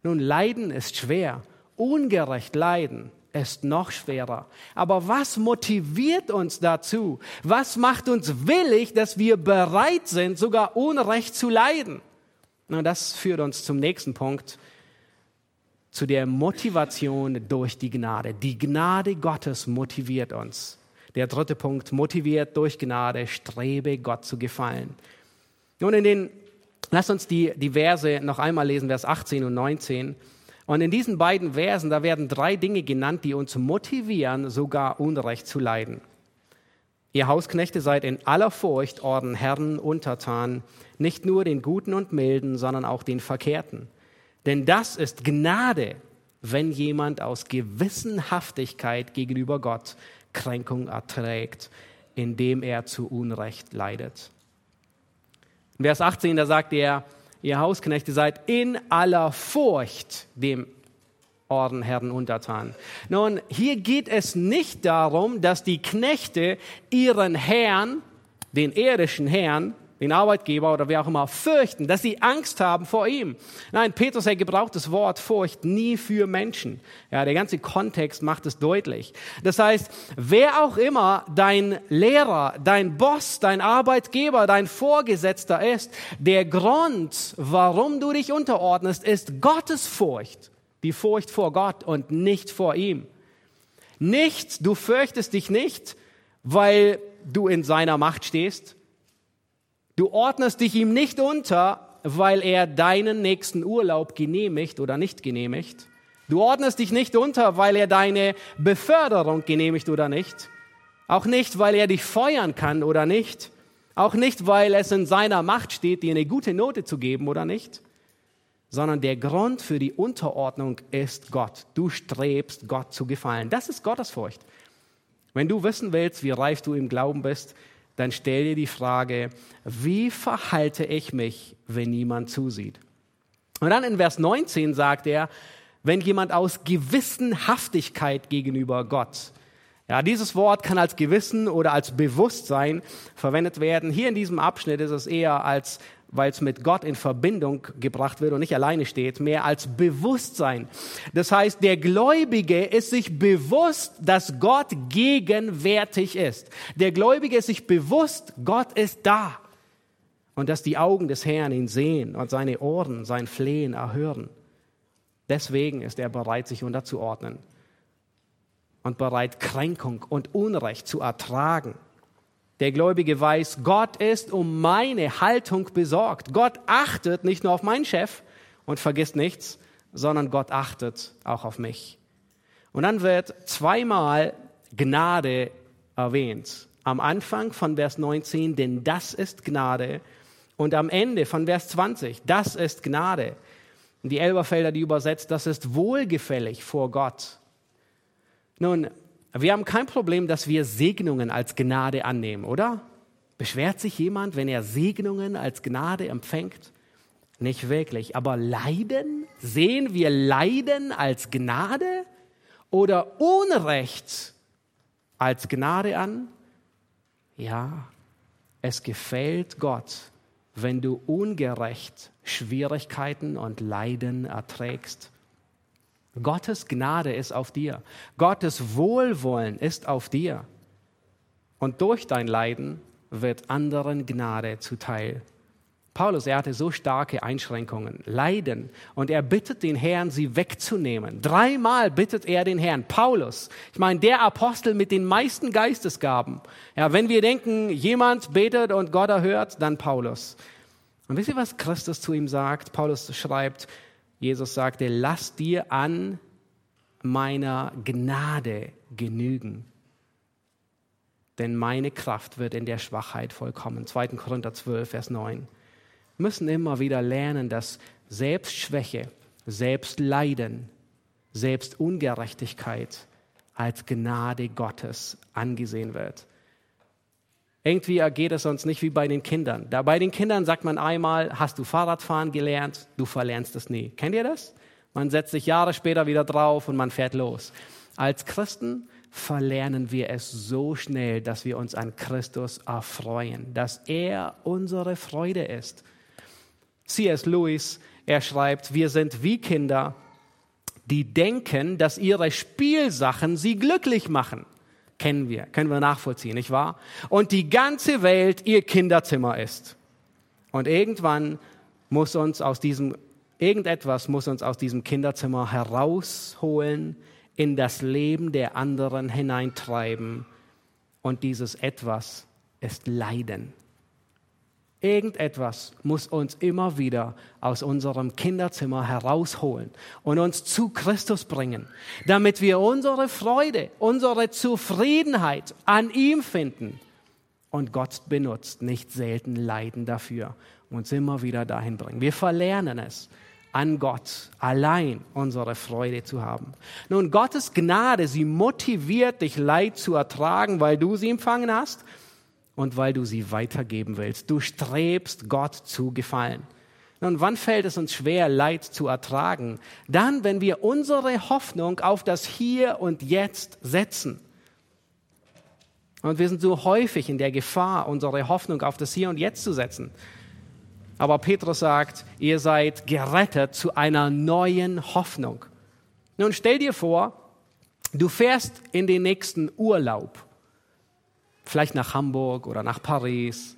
Nun, Leiden ist schwer, ungerecht leiden ist noch schwerer. Aber was motiviert uns dazu? Was macht uns willig, dass wir bereit sind, sogar Unrecht zu leiden? Na, das führt uns zum nächsten Punkt zu der Motivation durch die Gnade. Die Gnade Gottes motiviert uns. Der dritte Punkt, motiviert durch Gnade, strebe Gott zu gefallen. Nun, in den, lass uns die, die Verse noch einmal lesen, Vers 18 und 19. Und in diesen beiden Versen, da werden drei Dinge genannt, die uns motivieren, sogar Unrecht zu leiden. Ihr Hausknechte seid in aller Furcht euren Herren untertan, nicht nur den Guten und Milden, sondern auch den Verkehrten. Denn das ist Gnade, wenn jemand aus Gewissenhaftigkeit gegenüber Gott Kränkung erträgt, indem er zu Unrecht leidet. In Vers 18, da sagt er, ihr Hausknechte seid in aller Furcht dem Ordenherren untertan. Nun, hier geht es nicht darum, dass die Knechte ihren Herrn, den irdischen Herrn, den Arbeitgeber oder wer auch immer fürchten, dass sie Angst haben vor ihm. Nein, Petrus, er gebraucht das Wort Furcht nie für Menschen. Ja, der ganze Kontext macht es deutlich. Das heißt, wer auch immer dein Lehrer, dein Boss, dein Arbeitgeber, dein Vorgesetzter ist, der Grund, warum du dich unterordnest, ist Gottes Furcht. Die Furcht vor Gott und nicht vor ihm. Nicht, du fürchtest dich nicht, weil du in seiner Macht stehst, Du ordnest dich ihm nicht unter, weil er deinen nächsten Urlaub genehmigt oder nicht genehmigt. Du ordnest dich nicht unter, weil er deine Beförderung genehmigt oder nicht. Auch nicht, weil er dich feuern kann oder nicht. Auch nicht, weil es in seiner Macht steht, dir eine gute Note zu geben oder nicht. Sondern der Grund für die Unterordnung ist Gott. Du strebst Gott zu gefallen. Das ist Gottesfurcht. Wenn du wissen willst, wie reif du im Glauben bist, dann stell dir die Frage, wie verhalte ich mich, wenn niemand zusieht? Und dann in Vers 19 sagt er, wenn jemand aus Gewissenhaftigkeit gegenüber Gott. Ja, dieses Wort kann als Gewissen oder als Bewusstsein verwendet werden. Hier in diesem Abschnitt ist es eher als weil es mit Gott in Verbindung gebracht wird und nicht alleine steht, mehr als Bewusstsein. Das heißt, der Gläubige ist sich bewusst, dass Gott gegenwärtig ist. Der Gläubige ist sich bewusst, Gott ist da. Und dass die Augen des Herrn ihn sehen und seine Ohren sein Flehen erhören. Deswegen ist er bereit, sich unterzuordnen und bereit, Kränkung und Unrecht zu ertragen. Der Gläubige weiß, Gott ist um meine Haltung besorgt. Gott achtet nicht nur auf meinen Chef und vergisst nichts, sondern Gott achtet auch auf mich. Und dann wird zweimal Gnade erwähnt. Am Anfang von Vers 19, denn das ist Gnade. Und am Ende von Vers 20, das ist Gnade. Die Elberfelder, die übersetzt, das ist wohlgefällig vor Gott. Nun, wir haben kein Problem, dass wir Segnungen als Gnade annehmen, oder? Beschwert sich jemand, wenn er Segnungen als Gnade empfängt? Nicht wirklich. Aber Leiden? Sehen wir Leiden als Gnade oder Unrecht als Gnade an? Ja, es gefällt Gott, wenn du ungerecht Schwierigkeiten und Leiden erträgst. Gottes Gnade ist auf dir. Gottes Wohlwollen ist auf dir. Und durch dein Leiden wird anderen Gnade zuteil. Paulus, er hatte so starke Einschränkungen, Leiden, und er bittet den Herrn, sie wegzunehmen. Dreimal bittet er den Herrn. Paulus, ich meine, der Apostel mit den meisten Geistesgaben. Ja, wenn wir denken, jemand betet und Gott erhört, dann Paulus. Und wisst ihr, was Christus zu ihm sagt? Paulus schreibt, Jesus sagte, lass dir an meiner Gnade genügen. Denn meine Kraft wird in der Schwachheit vollkommen. 2. Korinther 12, Vers 9. Wir müssen immer wieder lernen, dass Selbstschwäche, Selbstleiden, Selbstungerechtigkeit als Gnade Gottes angesehen wird. Irgendwie geht es uns nicht wie bei den Kindern. Da bei den Kindern sagt man einmal, hast du Fahrradfahren gelernt, du verlernst es nie. Kennt ihr das? Man setzt sich Jahre später wieder drauf und man fährt los. Als Christen verlernen wir es so schnell, dass wir uns an Christus erfreuen, dass er unsere Freude ist. C.S. Lewis, er schreibt, wir sind wie Kinder, die denken, dass ihre Spielsachen sie glücklich machen. Kennen wir, können wir nachvollziehen, nicht wahr? Und die ganze Welt ihr Kinderzimmer ist. Und irgendwann muss uns aus diesem, irgendetwas muss uns aus diesem Kinderzimmer herausholen, in das Leben der anderen hineintreiben. Und dieses etwas ist Leiden. Irgendetwas muss uns immer wieder aus unserem Kinderzimmer herausholen und uns zu Christus bringen, damit wir unsere Freude, unsere Zufriedenheit an ihm finden. Und Gott benutzt nicht selten Leiden dafür, uns immer wieder dahin bringen. Wir verlernen es, an Gott allein unsere Freude zu haben. Nun, Gottes Gnade, sie motiviert dich, Leid zu ertragen, weil du sie empfangen hast und weil du sie weitergeben willst. Du strebst Gott zu gefallen. Nun, wann fällt es uns schwer, Leid zu ertragen? Dann, wenn wir unsere Hoffnung auf das Hier und Jetzt setzen. Und wir sind so häufig in der Gefahr, unsere Hoffnung auf das Hier und Jetzt zu setzen. Aber Petrus sagt, ihr seid gerettet zu einer neuen Hoffnung. Nun stell dir vor, du fährst in den nächsten Urlaub vielleicht nach Hamburg oder nach Paris,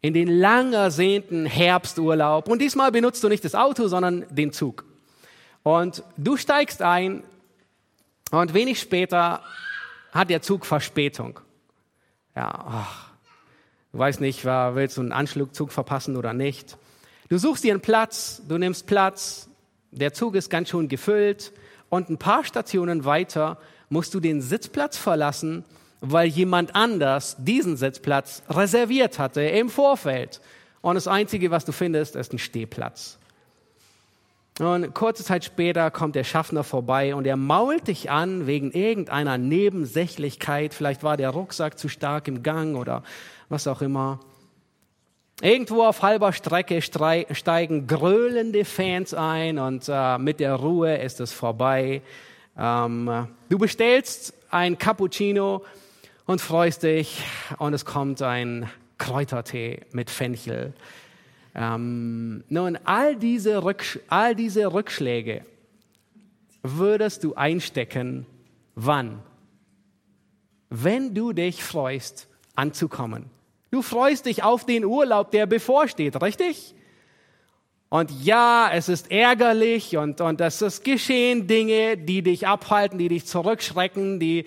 in den lang ersehnten Herbsturlaub. Und diesmal benutzt du nicht das Auto, sondern den Zug. Und du steigst ein und wenig später hat der Zug Verspätung. Ja, ach, du weißt nicht, willst du einen Anschlugzug verpassen oder nicht. Du suchst dir einen Platz, du nimmst Platz, der Zug ist ganz schön gefüllt und ein paar Stationen weiter musst du den Sitzplatz verlassen weil jemand anders diesen Sitzplatz reserviert hatte im Vorfeld. Und das Einzige, was du findest, ist ein Stehplatz. Und kurze Zeit später kommt der Schaffner vorbei und er mault dich an wegen irgendeiner Nebensächlichkeit. Vielleicht war der Rucksack zu stark im Gang oder was auch immer. Irgendwo auf halber Strecke steigen gröhlende Fans ein und äh, mit der Ruhe ist es vorbei. Ähm, du bestellst ein Cappuccino und freust dich und es kommt ein Kräutertee mit Fenchel. Ähm, nun, all diese, all diese Rückschläge würdest du einstecken, wann? Wenn du dich freust, anzukommen. Du freust dich auf den Urlaub, der bevorsteht, richtig? Und ja, es ist ärgerlich und, und es ist geschehen Dinge, die dich abhalten, die dich zurückschrecken, die,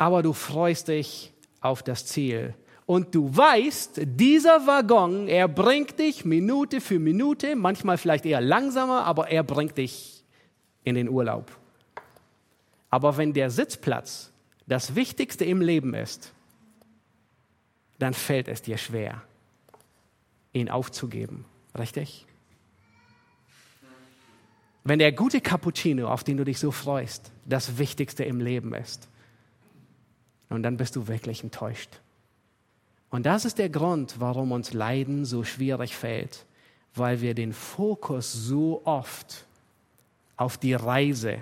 aber du freust dich auf das Ziel. Und du weißt, dieser Waggon, er bringt dich Minute für Minute, manchmal vielleicht eher langsamer, aber er bringt dich in den Urlaub. Aber wenn der Sitzplatz das Wichtigste im Leben ist, dann fällt es dir schwer, ihn aufzugeben. Richtig? Wenn der gute Cappuccino, auf den du dich so freust, das Wichtigste im Leben ist, und dann bist du wirklich enttäuscht. Und das ist der Grund, warum uns Leiden so schwierig fällt, weil wir den Fokus so oft auf die Reise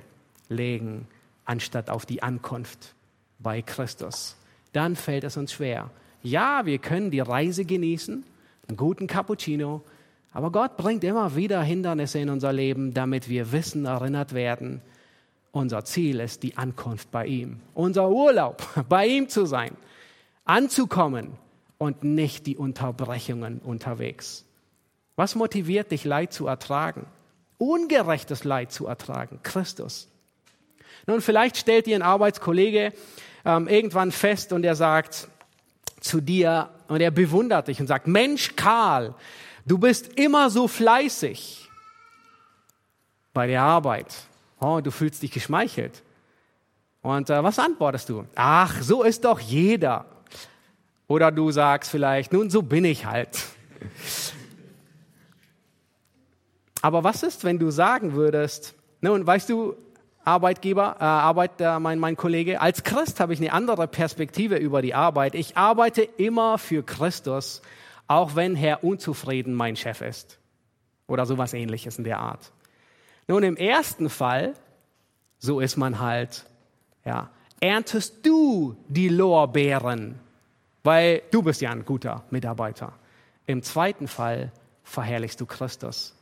legen, anstatt auf die Ankunft bei Christus. Dann fällt es uns schwer. Ja, wir können die Reise genießen, einen guten Cappuccino, aber Gott bringt immer wieder Hindernisse in unser Leben, damit wir wissen, erinnert werden, unser Ziel ist die Ankunft bei ihm. Unser Urlaub, [laughs] bei ihm zu sein, anzukommen und nicht die Unterbrechungen unterwegs. Was motiviert dich, Leid zu ertragen? Ungerechtes Leid zu ertragen. Christus. Nun, vielleicht stellt dir ein Arbeitskollege ähm, irgendwann fest und er sagt zu dir und er bewundert dich und sagt, Mensch, Karl, du bist immer so fleißig bei der Arbeit. Oh, du fühlst dich geschmeichelt. Und äh, was antwortest du? Ach, so ist doch jeder. Oder du sagst vielleicht, nun, so bin ich halt. Aber was ist, wenn du sagen würdest, nun, weißt du, Arbeitgeber, äh, Arbeiter, mein, mein Kollege. Als Christ habe ich eine andere Perspektive über die Arbeit. Ich arbeite immer für Christus, auch wenn Herr unzufrieden mein Chef ist. Oder sowas ähnliches in der Art. Nun, im ersten Fall, so ist man halt, ja, erntest du die Lorbeeren, weil du bist ja ein guter Mitarbeiter. Im zweiten Fall verherrlichst du Christus.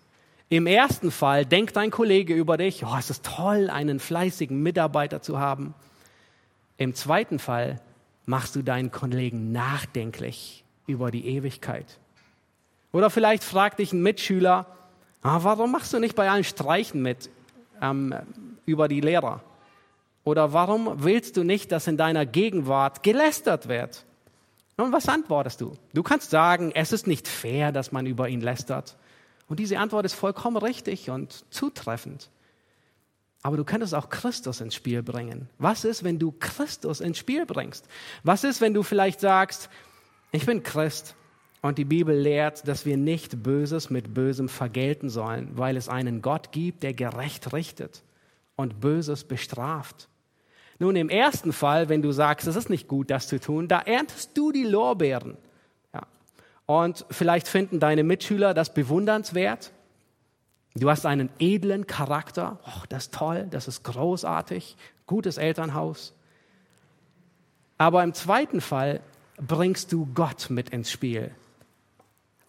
Im ersten Fall denkt dein Kollege über dich, oh, es ist toll, einen fleißigen Mitarbeiter zu haben. Im zweiten Fall machst du deinen Kollegen nachdenklich über die Ewigkeit. Oder vielleicht fragt dich ein Mitschüler, ah, warum machst du nicht bei allen Streichen mit ähm, über die Lehrer? Oder warum willst du nicht, dass in deiner Gegenwart gelästert wird? Und was antwortest du? Du kannst sagen, es ist nicht fair, dass man über ihn lästert. Und diese Antwort ist vollkommen richtig und zutreffend. Aber du könntest auch Christus ins Spiel bringen. Was ist, wenn du Christus ins Spiel bringst? Was ist, wenn du vielleicht sagst, ich bin Christ und die Bibel lehrt, dass wir nicht Böses mit Bösem vergelten sollen, weil es einen Gott gibt, der gerecht richtet und Böses bestraft. Nun, im ersten Fall, wenn du sagst, es ist nicht gut, das zu tun, da erntest du die Lorbeeren. Und vielleicht finden deine Mitschüler das bewundernswert. Du hast einen edlen Charakter. Oh, das ist toll, das ist großartig. Gutes Elternhaus. Aber im zweiten Fall bringst du Gott mit ins Spiel.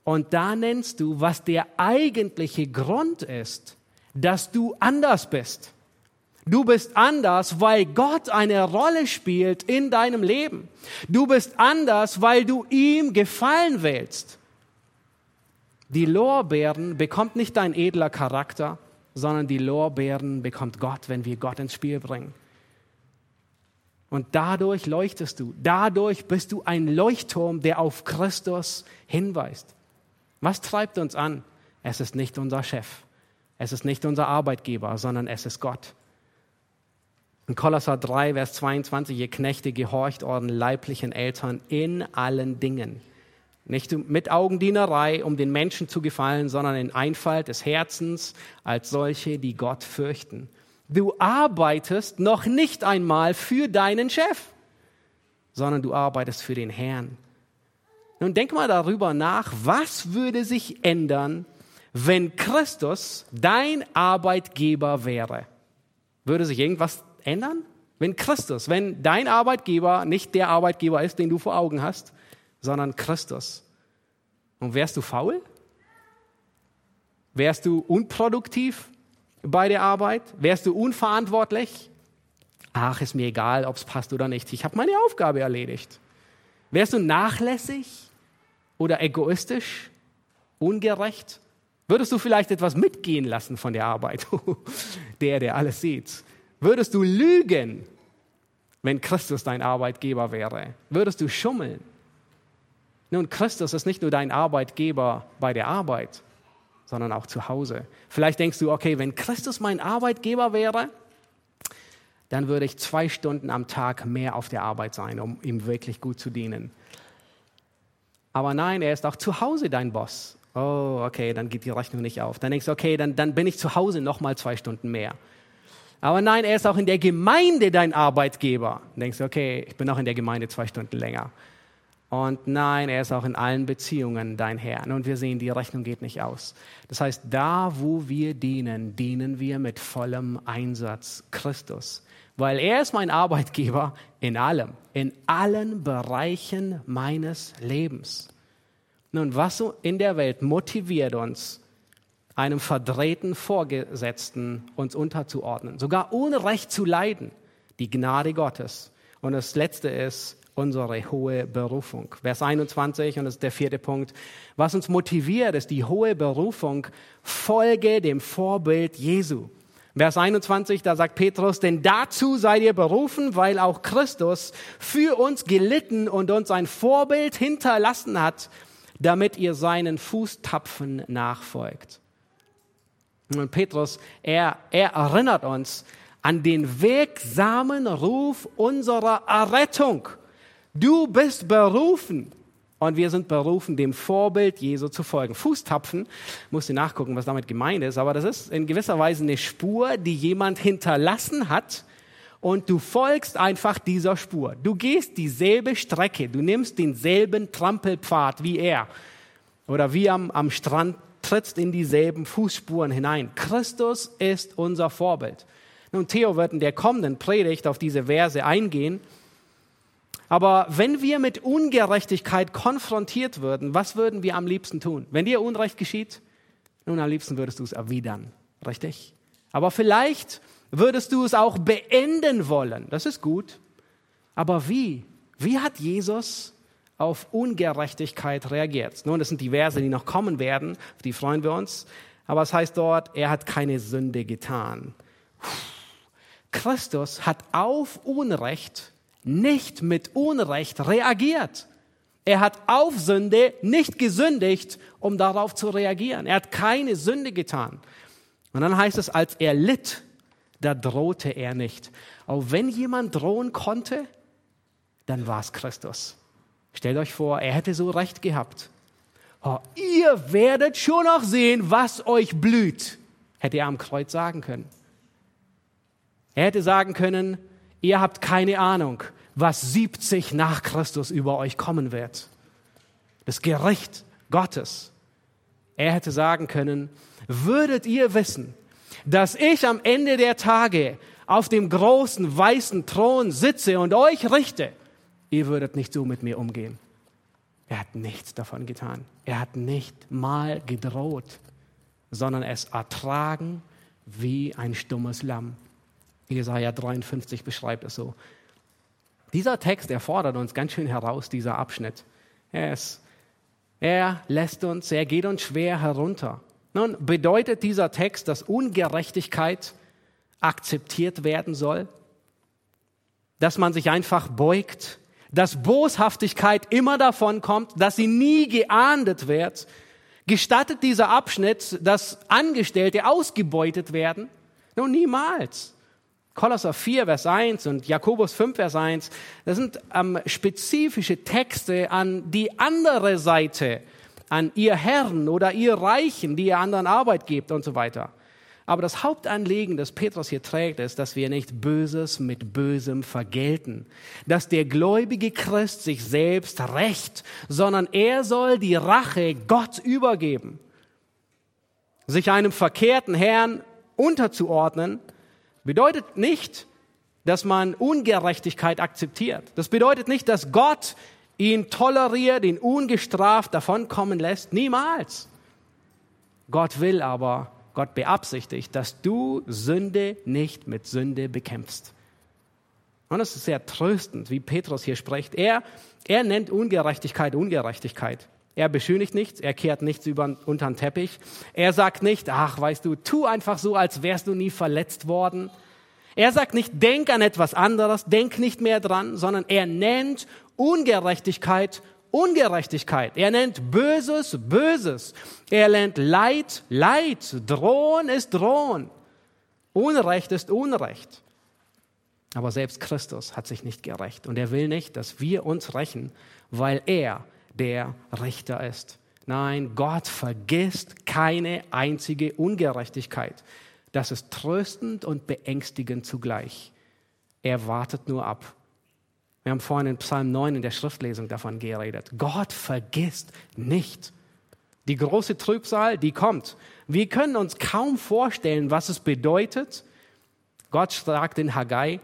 Und da nennst du, was der eigentliche Grund ist, dass du anders bist. Du bist anders, weil Gott eine Rolle spielt in deinem Leben. Du bist anders, weil du ihm gefallen willst. Die Lorbeeren bekommt nicht dein edler Charakter, sondern die Lorbeeren bekommt Gott, wenn wir Gott ins Spiel bringen. Und dadurch leuchtest du. Dadurch bist du ein Leuchtturm, der auf Christus hinweist. Was treibt uns an? Es ist nicht unser Chef. Es ist nicht unser Arbeitgeber, sondern es ist Gott. In Kolosser 3, Vers 22, ihr Knechte gehorcht euren leiblichen Eltern in allen Dingen. Nicht mit Augendienerei, um den Menschen zu gefallen, sondern in Einfalt des Herzens als solche, die Gott fürchten. Du arbeitest noch nicht einmal für deinen Chef, sondern du arbeitest für den Herrn. Nun denk mal darüber nach, was würde sich ändern, wenn Christus dein Arbeitgeber wäre? Würde sich irgendwas ändern? Wenn Christus, wenn dein Arbeitgeber nicht der Arbeitgeber ist, den du vor Augen hast, sondern Christus. Und wärst du faul? Wärst du unproduktiv bei der Arbeit? Wärst du unverantwortlich? Ach, ist mir egal, ob es passt oder nicht. Ich habe meine Aufgabe erledigt. Wärst du nachlässig oder egoistisch, ungerecht? Würdest du vielleicht etwas mitgehen lassen von der Arbeit? [laughs] der, der alles sieht. Würdest du lügen, wenn Christus dein Arbeitgeber wäre? Würdest du schummeln? Nun, Christus ist nicht nur dein Arbeitgeber bei der Arbeit, sondern auch zu Hause. Vielleicht denkst du, okay, wenn Christus mein Arbeitgeber wäre, dann würde ich zwei Stunden am Tag mehr auf der Arbeit sein, um ihm wirklich gut zu dienen. Aber nein, er ist auch zu Hause dein Boss. Oh, okay, dann geht die Rechnung nicht auf. Dann denkst du, okay, dann, dann bin ich zu Hause noch mal zwei Stunden mehr. Aber nein, er ist auch in der Gemeinde dein Arbeitgeber. Du denkst, okay, ich bin auch in der Gemeinde zwei Stunden länger. Und nein, er ist auch in allen Beziehungen dein Herr. Und wir sehen, die Rechnung geht nicht aus. Das heißt, da, wo wir dienen, dienen wir mit vollem Einsatz Christus. Weil er ist mein Arbeitgeber in allem, in allen Bereichen meines Lebens. Nun, was in der Welt motiviert uns, einem verdrehten Vorgesetzten uns unterzuordnen, sogar ohne Recht zu leiden, die Gnade Gottes. Und das Letzte ist unsere hohe Berufung. Vers 21, und das ist der vierte Punkt. Was uns motiviert, ist die hohe Berufung, folge dem Vorbild Jesu. Vers 21, da sagt Petrus, denn dazu seid ihr berufen, weil auch Christus für uns gelitten und uns ein Vorbild hinterlassen hat, damit ihr seinen Fußtapfen nachfolgt. Und Petrus, er, er erinnert uns an den wirksamen Ruf unserer Errettung. Du bist berufen. Und wir sind berufen, dem Vorbild Jesu zu folgen. Fußtapfen, musste nachgucken, was damit gemeint ist, aber das ist in gewisser Weise eine Spur, die jemand hinterlassen hat und du folgst einfach dieser Spur. Du gehst dieselbe Strecke, du nimmst denselben Trampelpfad wie er oder wie am, am Strand trittst in dieselben Fußspuren hinein. Christus ist unser Vorbild. Nun, Theo wird in der kommenden Predigt auf diese Verse eingehen. Aber wenn wir mit Ungerechtigkeit konfrontiert würden, was würden wir am liebsten tun? Wenn dir Unrecht geschieht, nun am liebsten würdest du es erwidern, richtig? Aber vielleicht würdest du es auch beenden wollen. Das ist gut. Aber wie? Wie hat Jesus auf Ungerechtigkeit reagiert? Nun, das sind die Verse, die noch kommen werden, auf die freuen wir uns. Aber es heißt dort, er hat keine Sünde getan. Christus hat auf Unrecht nicht mit Unrecht reagiert. Er hat auf Sünde nicht gesündigt, um darauf zu reagieren. Er hat keine Sünde getan. Und dann heißt es, als er litt, da drohte er nicht. Auch wenn jemand drohen konnte, dann war es Christus. Stellt euch vor, er hätte so recht gehabt. Oh, ihr werdet schon noch sehen, was euch blüht, hätte er am Kreuz sagen können. Er hätte sagen können, ihr habt keine Ahnung, was 70 nach Christus über euch kommen wird. Das Gericht Gottes. Er hätte sagen können, würdet ihr wissen, dass ich am Ende der Tage auf dem großen weißen Thron sitze und euch richte, ihr würdet nicht so mit mir umgehen. Er hat nichts davon getan. Er hat nicht mal gedroht, sondern es ertragen wie ein stummes Lamm. Jesaja 53 beschreibt es so. Dieser Text, er fordert uns ganz schön heraus, dieser Abschnitt. Er, ist, er lässt uns, er geht uns schwer herunter. Nun, bedeutet dieser Text, dass Ungerechtigkeit akzeptiert werden soll? Dass man sich einfach beugt? Dass Boshaftigkeit immer davon kommt? Dass sie nie geahndet wird? Gestattet dieser Abschnitt, dass Angestellte ausgebeutet werden? Nun, niemals. Kolosser 4, Vers 1 und Jakobus 5, Vers 1, das sind ähm, spezifische Texte an die andere Seite, an ihr Herrn oder ihr Reichen, die ihr anderen Arbeit gebt und so weiter. Aber das Hauptanliegen, das Petrus hier trägt, ist, dass wir nicht Böses mit Bösem vergelten, dass der gläubige Christ sich selbst rächt, sondern er soll die Rache Gott übergeben, sich einem verkehrten Herrn unterzuordnen bedeutet nicht, dass man Ungerechtigkeit akzeptiert. Das bedeutet nicht, dass Gott ihn toleriert, ihn ungestraft davonkommen lässt. Niemals. Gott will aber, Gott beabsichtigt, dass du Sünde nicht mit Sünde bekämpfst. Und es ist sehr tröstend, wie Petrus hier spricht. Er, er nennt Ungerechtigkeit Ungerechtigkeit. Er beschönigt nichts, er kehrt nichts über, unter den Teppich. Er sagt nicht, ach, weißt du, tu einfach so, als wärst du nie verletzt worden. Er sagt nicht, denk an etwas anderes, denk nicht mehr dran, sondern er nennt Ungerechtigkeit Ungerechtigkeit. Er nennt Böses Böses. Er nennt Leid Leid. Drohen ist Drohen. Unrecht ist Unrecht. Aber selbst Christus hat sich nicht gerecht und er will nicht, dass wir uns rächen, weil er der Richter ist. Nein, Gott vergisst keine einzige Ungerechtigkeit. Das ist tröstend und beängstigend zugleich. Er wartet nur ab. Wir haben vorhin in Psalm 9 in der Schriftlesung davon geredet. Gott vergisst nicht. Die große Trübsal, die kommt. Wir können uns kaum vorstellen, was es bedeutet. Gott sagt in Haggai,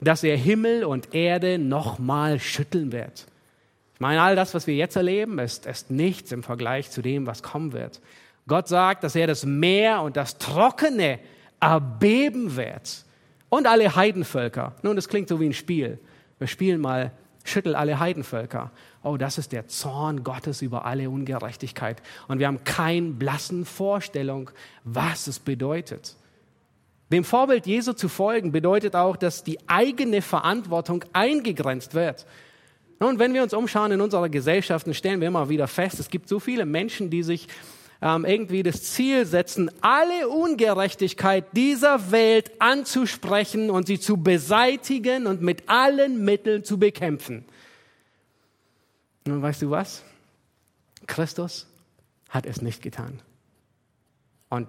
dass er Himmel und Erde nochmal schütteln wird. Meine, all das, was wir jetzt erleben, ist, ist nichts im Vergleich zu dem, was kommen wird. Gott sagt, dass er das Meer und das Trockene erbeben wird. Und alle Heidenvölker. Nun, das klingt so wie ein Spiel. Wir spielen mal, schüttel alle Heidenvölker. Oh, das ist der Zorn Gottes über alle Ungerechtigkeit. Und wir haben keine blassen Vorstellung, was es bedeutet. Dem Vorbild Jesu zu folgen bedeutet auch, dass die eigene Verantwortung eingegrenzt wird. Und wenn wir uns umschauen in unserer Gesellschaft, dann stellen wir immer wieder fest, es gibt so viele Menschen, die sich ähm, irgendwie das Ziel setzen, alle Ungerechtigkeit dieser Welt anzusprechen und sie zu beseitigen und mit allen Mitteln zu bekämpfen. Nun weißt du was? Christus hat es nicht getan. Und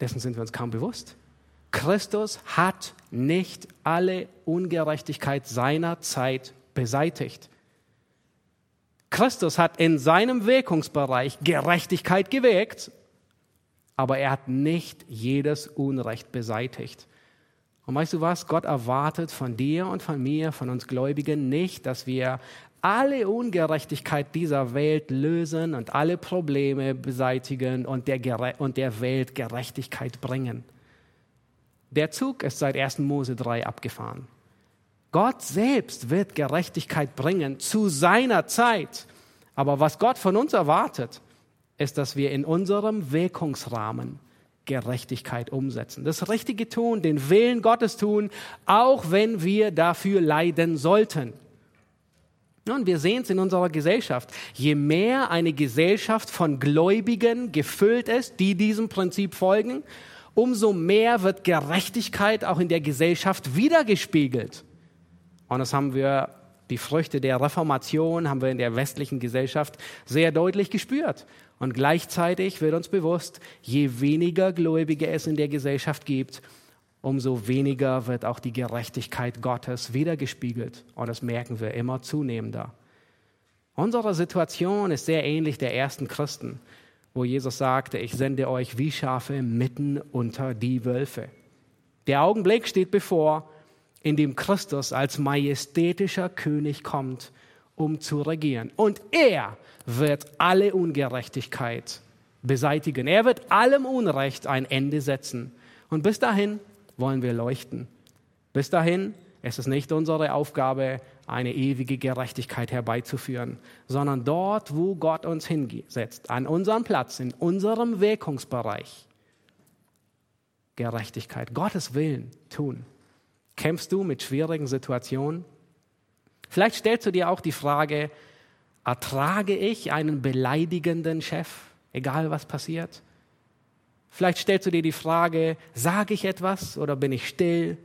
dessen sind wir uns kaum bewusst. Christus hat nicht alle Ungerechtigkeit seiner Zeit beseitigt. Christus hat in seinem Wirkungsbereich Gerechtigkeit gewirkt, aber er hat nicht jedes Unrecht beseitigt. Und weißt du was? Gott erwartet von dir und von mir, von uns Gläubigen nicht, dass wir alle Ungerechtigkeit dieser Welt lösen und alle Probleme beseitigen und der, und der Welt Gerechtigkeit bringen. Der Zug ist seit 1. Mose 3 abgefahren. Gott selbst wird Gerechtigkeit bringen zu seiner Zeit. Aber was Gott von uns erwartet, ist, dass wir in unserem Wirkungsrahmen Gerechtigkeit umsetzen. Das Richtige tun, den Willen Gottes tun, auch wenn wir dafür leiden sollten. Und wir sehen es in unserer Gesellschaft. Je mehr eine Gesellschaft von Gläubigen gefüllt ist, die diesem Prinzip folgen, umso mehr wird Gerechtigkeit auch in der Gesellschaft wiedergespiegelt. Und das haben wir, die Früchte der Reformation haben wir in der westlichen Gesellschaft sehr deutlich gespürt. Und gleichzeitig wird uns bewusst, je weniger Gläubige es in der Gesellschaft gibt, umso weniger wird auch die Gerechtigkeit Gottes wiedergespiegelt. Und das merken wir immer zunehmender. Unsere Situation ist sehr ähnlich der ersten Christen wo Jesus sagte, ich sende euch wie Schafe mitten unter die Wölfe. Der Augenblick steht bevor, in dem Christus als majestätischer König kommt, um zu regieren. Und er wird alle Ungerechtigkeit beseitigen. Er wird allem Unrecht ein Ende setzen. Und bis dahin wollen wir leuchten. Bis dahin ist es nicht unsere Aufgabe, eine ewige Gerechtigkeit herbeizuführen, sondern dort, wo Gott uns hinsetzt, an unserem Platz, in unserem Wirkungsbereich, Gerechtigkeit, Gottes Willen tun. Kämpfst du mit schwierigen Situationen? Vielleicht stellst du dir auch die Frage, ertrage ich einen beleidigenden Chef, egal was passiert? Vielleicht stellst du dir die Frage, sage ich etwas oder bin ich still?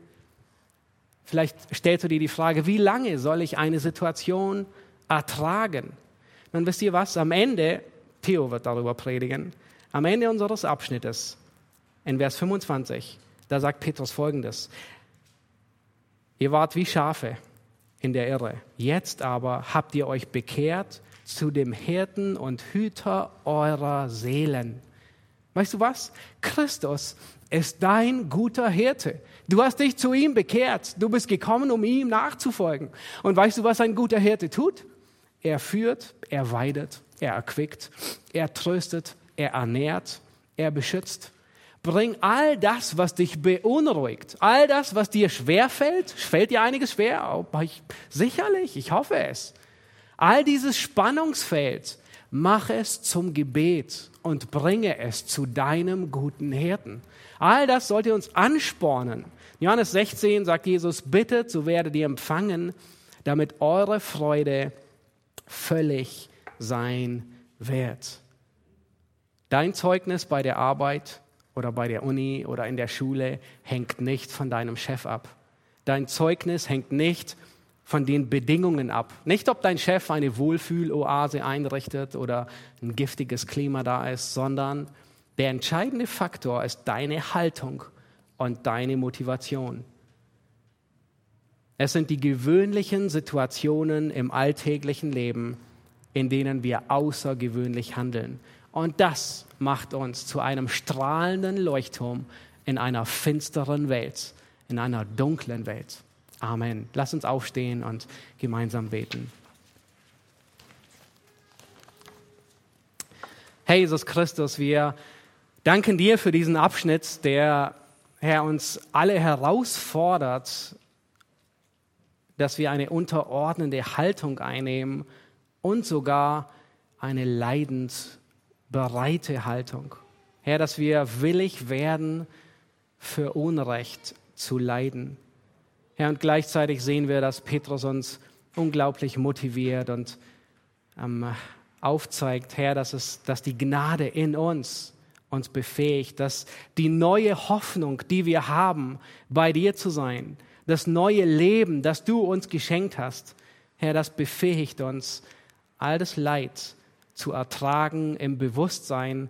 Vielleicht stellst du dir die Frage, wie lange soll ich eine Situation ertragen? Nun wisst ihr was? Am Ende, Theo wird darüber predigen, am Ende unseres Abschnittes, in Vers 25, da sagt Petrus folgendes. Ihr wart wie Schafe in der Irre. Jetzt aber habt ihr euch bekehrt zu dem Hirten und Hüter eurer Seelen. Weißt du was? Christus ist dein guter Hirte. Du hast dich zu ihm bekehrt. Du bist gekommen, um ihm nachzufolgen. Und weißt du, was ein guter Hirte tut? Er führt, er weidet, er erquickt, er tröstet, er ernährt, er beschützt. Bring all das, was dich beunruhigt, all das, was dir schwer fällt, fällt dir einiges schwer? Ich, sicherlich, ich hoffe es. All dieses Spannungsfeld, mach es zum Gebet und bringe es zu deinem guten Hirten. All das sollte uns anspornen. Johannes 16 sagt Jesus, bittet, so werdet ihr empfangen, damit eure Freude völlig sein wird. Dein Zeugnis bei der Arbeit oder bei der Uni oder in der Schule hängt nicht von deinem Chef ab. Dein Zeugnis hängt nicht von den Bedingungen ab. Nicht, ob dein Chef eine Wohlfühloase einrichtet oder ein giftiges Klima da ist, sondern der entscheidende Faktor ist deine Haltung und deine Motivation. Es sind die gewöhnlichen Situationen im alltäglichen Leben, in denen wir außergewöhnlich handeln. Und das macht uns zu einem strahlenden Leuchtturm in einer finsteren Welt, in einer dunklen Welt. Amen. Lass uns aufstehen und gemeinsam beten. Herr Jesus Christus, wir danken dir für diesen Abschnitt, der, Herr, uns alle herausfordert, dass wir eine unterordnende Haltung einnehmen und sogar eine leidensbereite Haltung. Herr, dass wir willig werden, für Unrecht zu leiden. Herr, und gleichzeitig sehen wir, dass Petrus uns unglaublich motiviert und ähm, aufzeigt, Herr, dass, es, dass die Gnade in uns uns befähigt, dass die neue Hoffnung, die wir haben, bei dir zu sein, das neue Leben, das du uns geschenkt hast, Herr, das befähigt uns, all das Leid zu ertragen im Bewusstsein,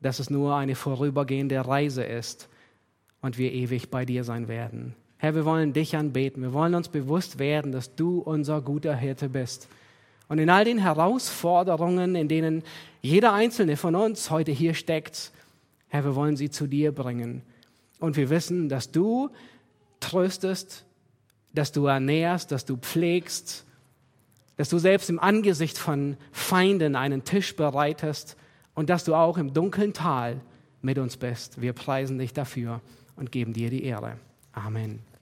dass es nur eine vorübergehende Reise ist und wir ewig bei dir sein werden. Herr, wir wollen dich anbeten. Wir wollen uns bewusst werden, dass du unser guter Hirte bist. Und in all den Herausforderungen, in denen jeder einzelne von uns heute hier steckt, Herr, wir wollen sie zu dir bringen. Und wir wissen, dass du tröstest, dass du ernährst, dass du pflegst, dass du selbst im Angesicht von Feinden einen Tisch bereitest und dass du auch im dunklen Tal mit uns bist. Wir preisen dich dafür und geben dir die Ehre. Amen.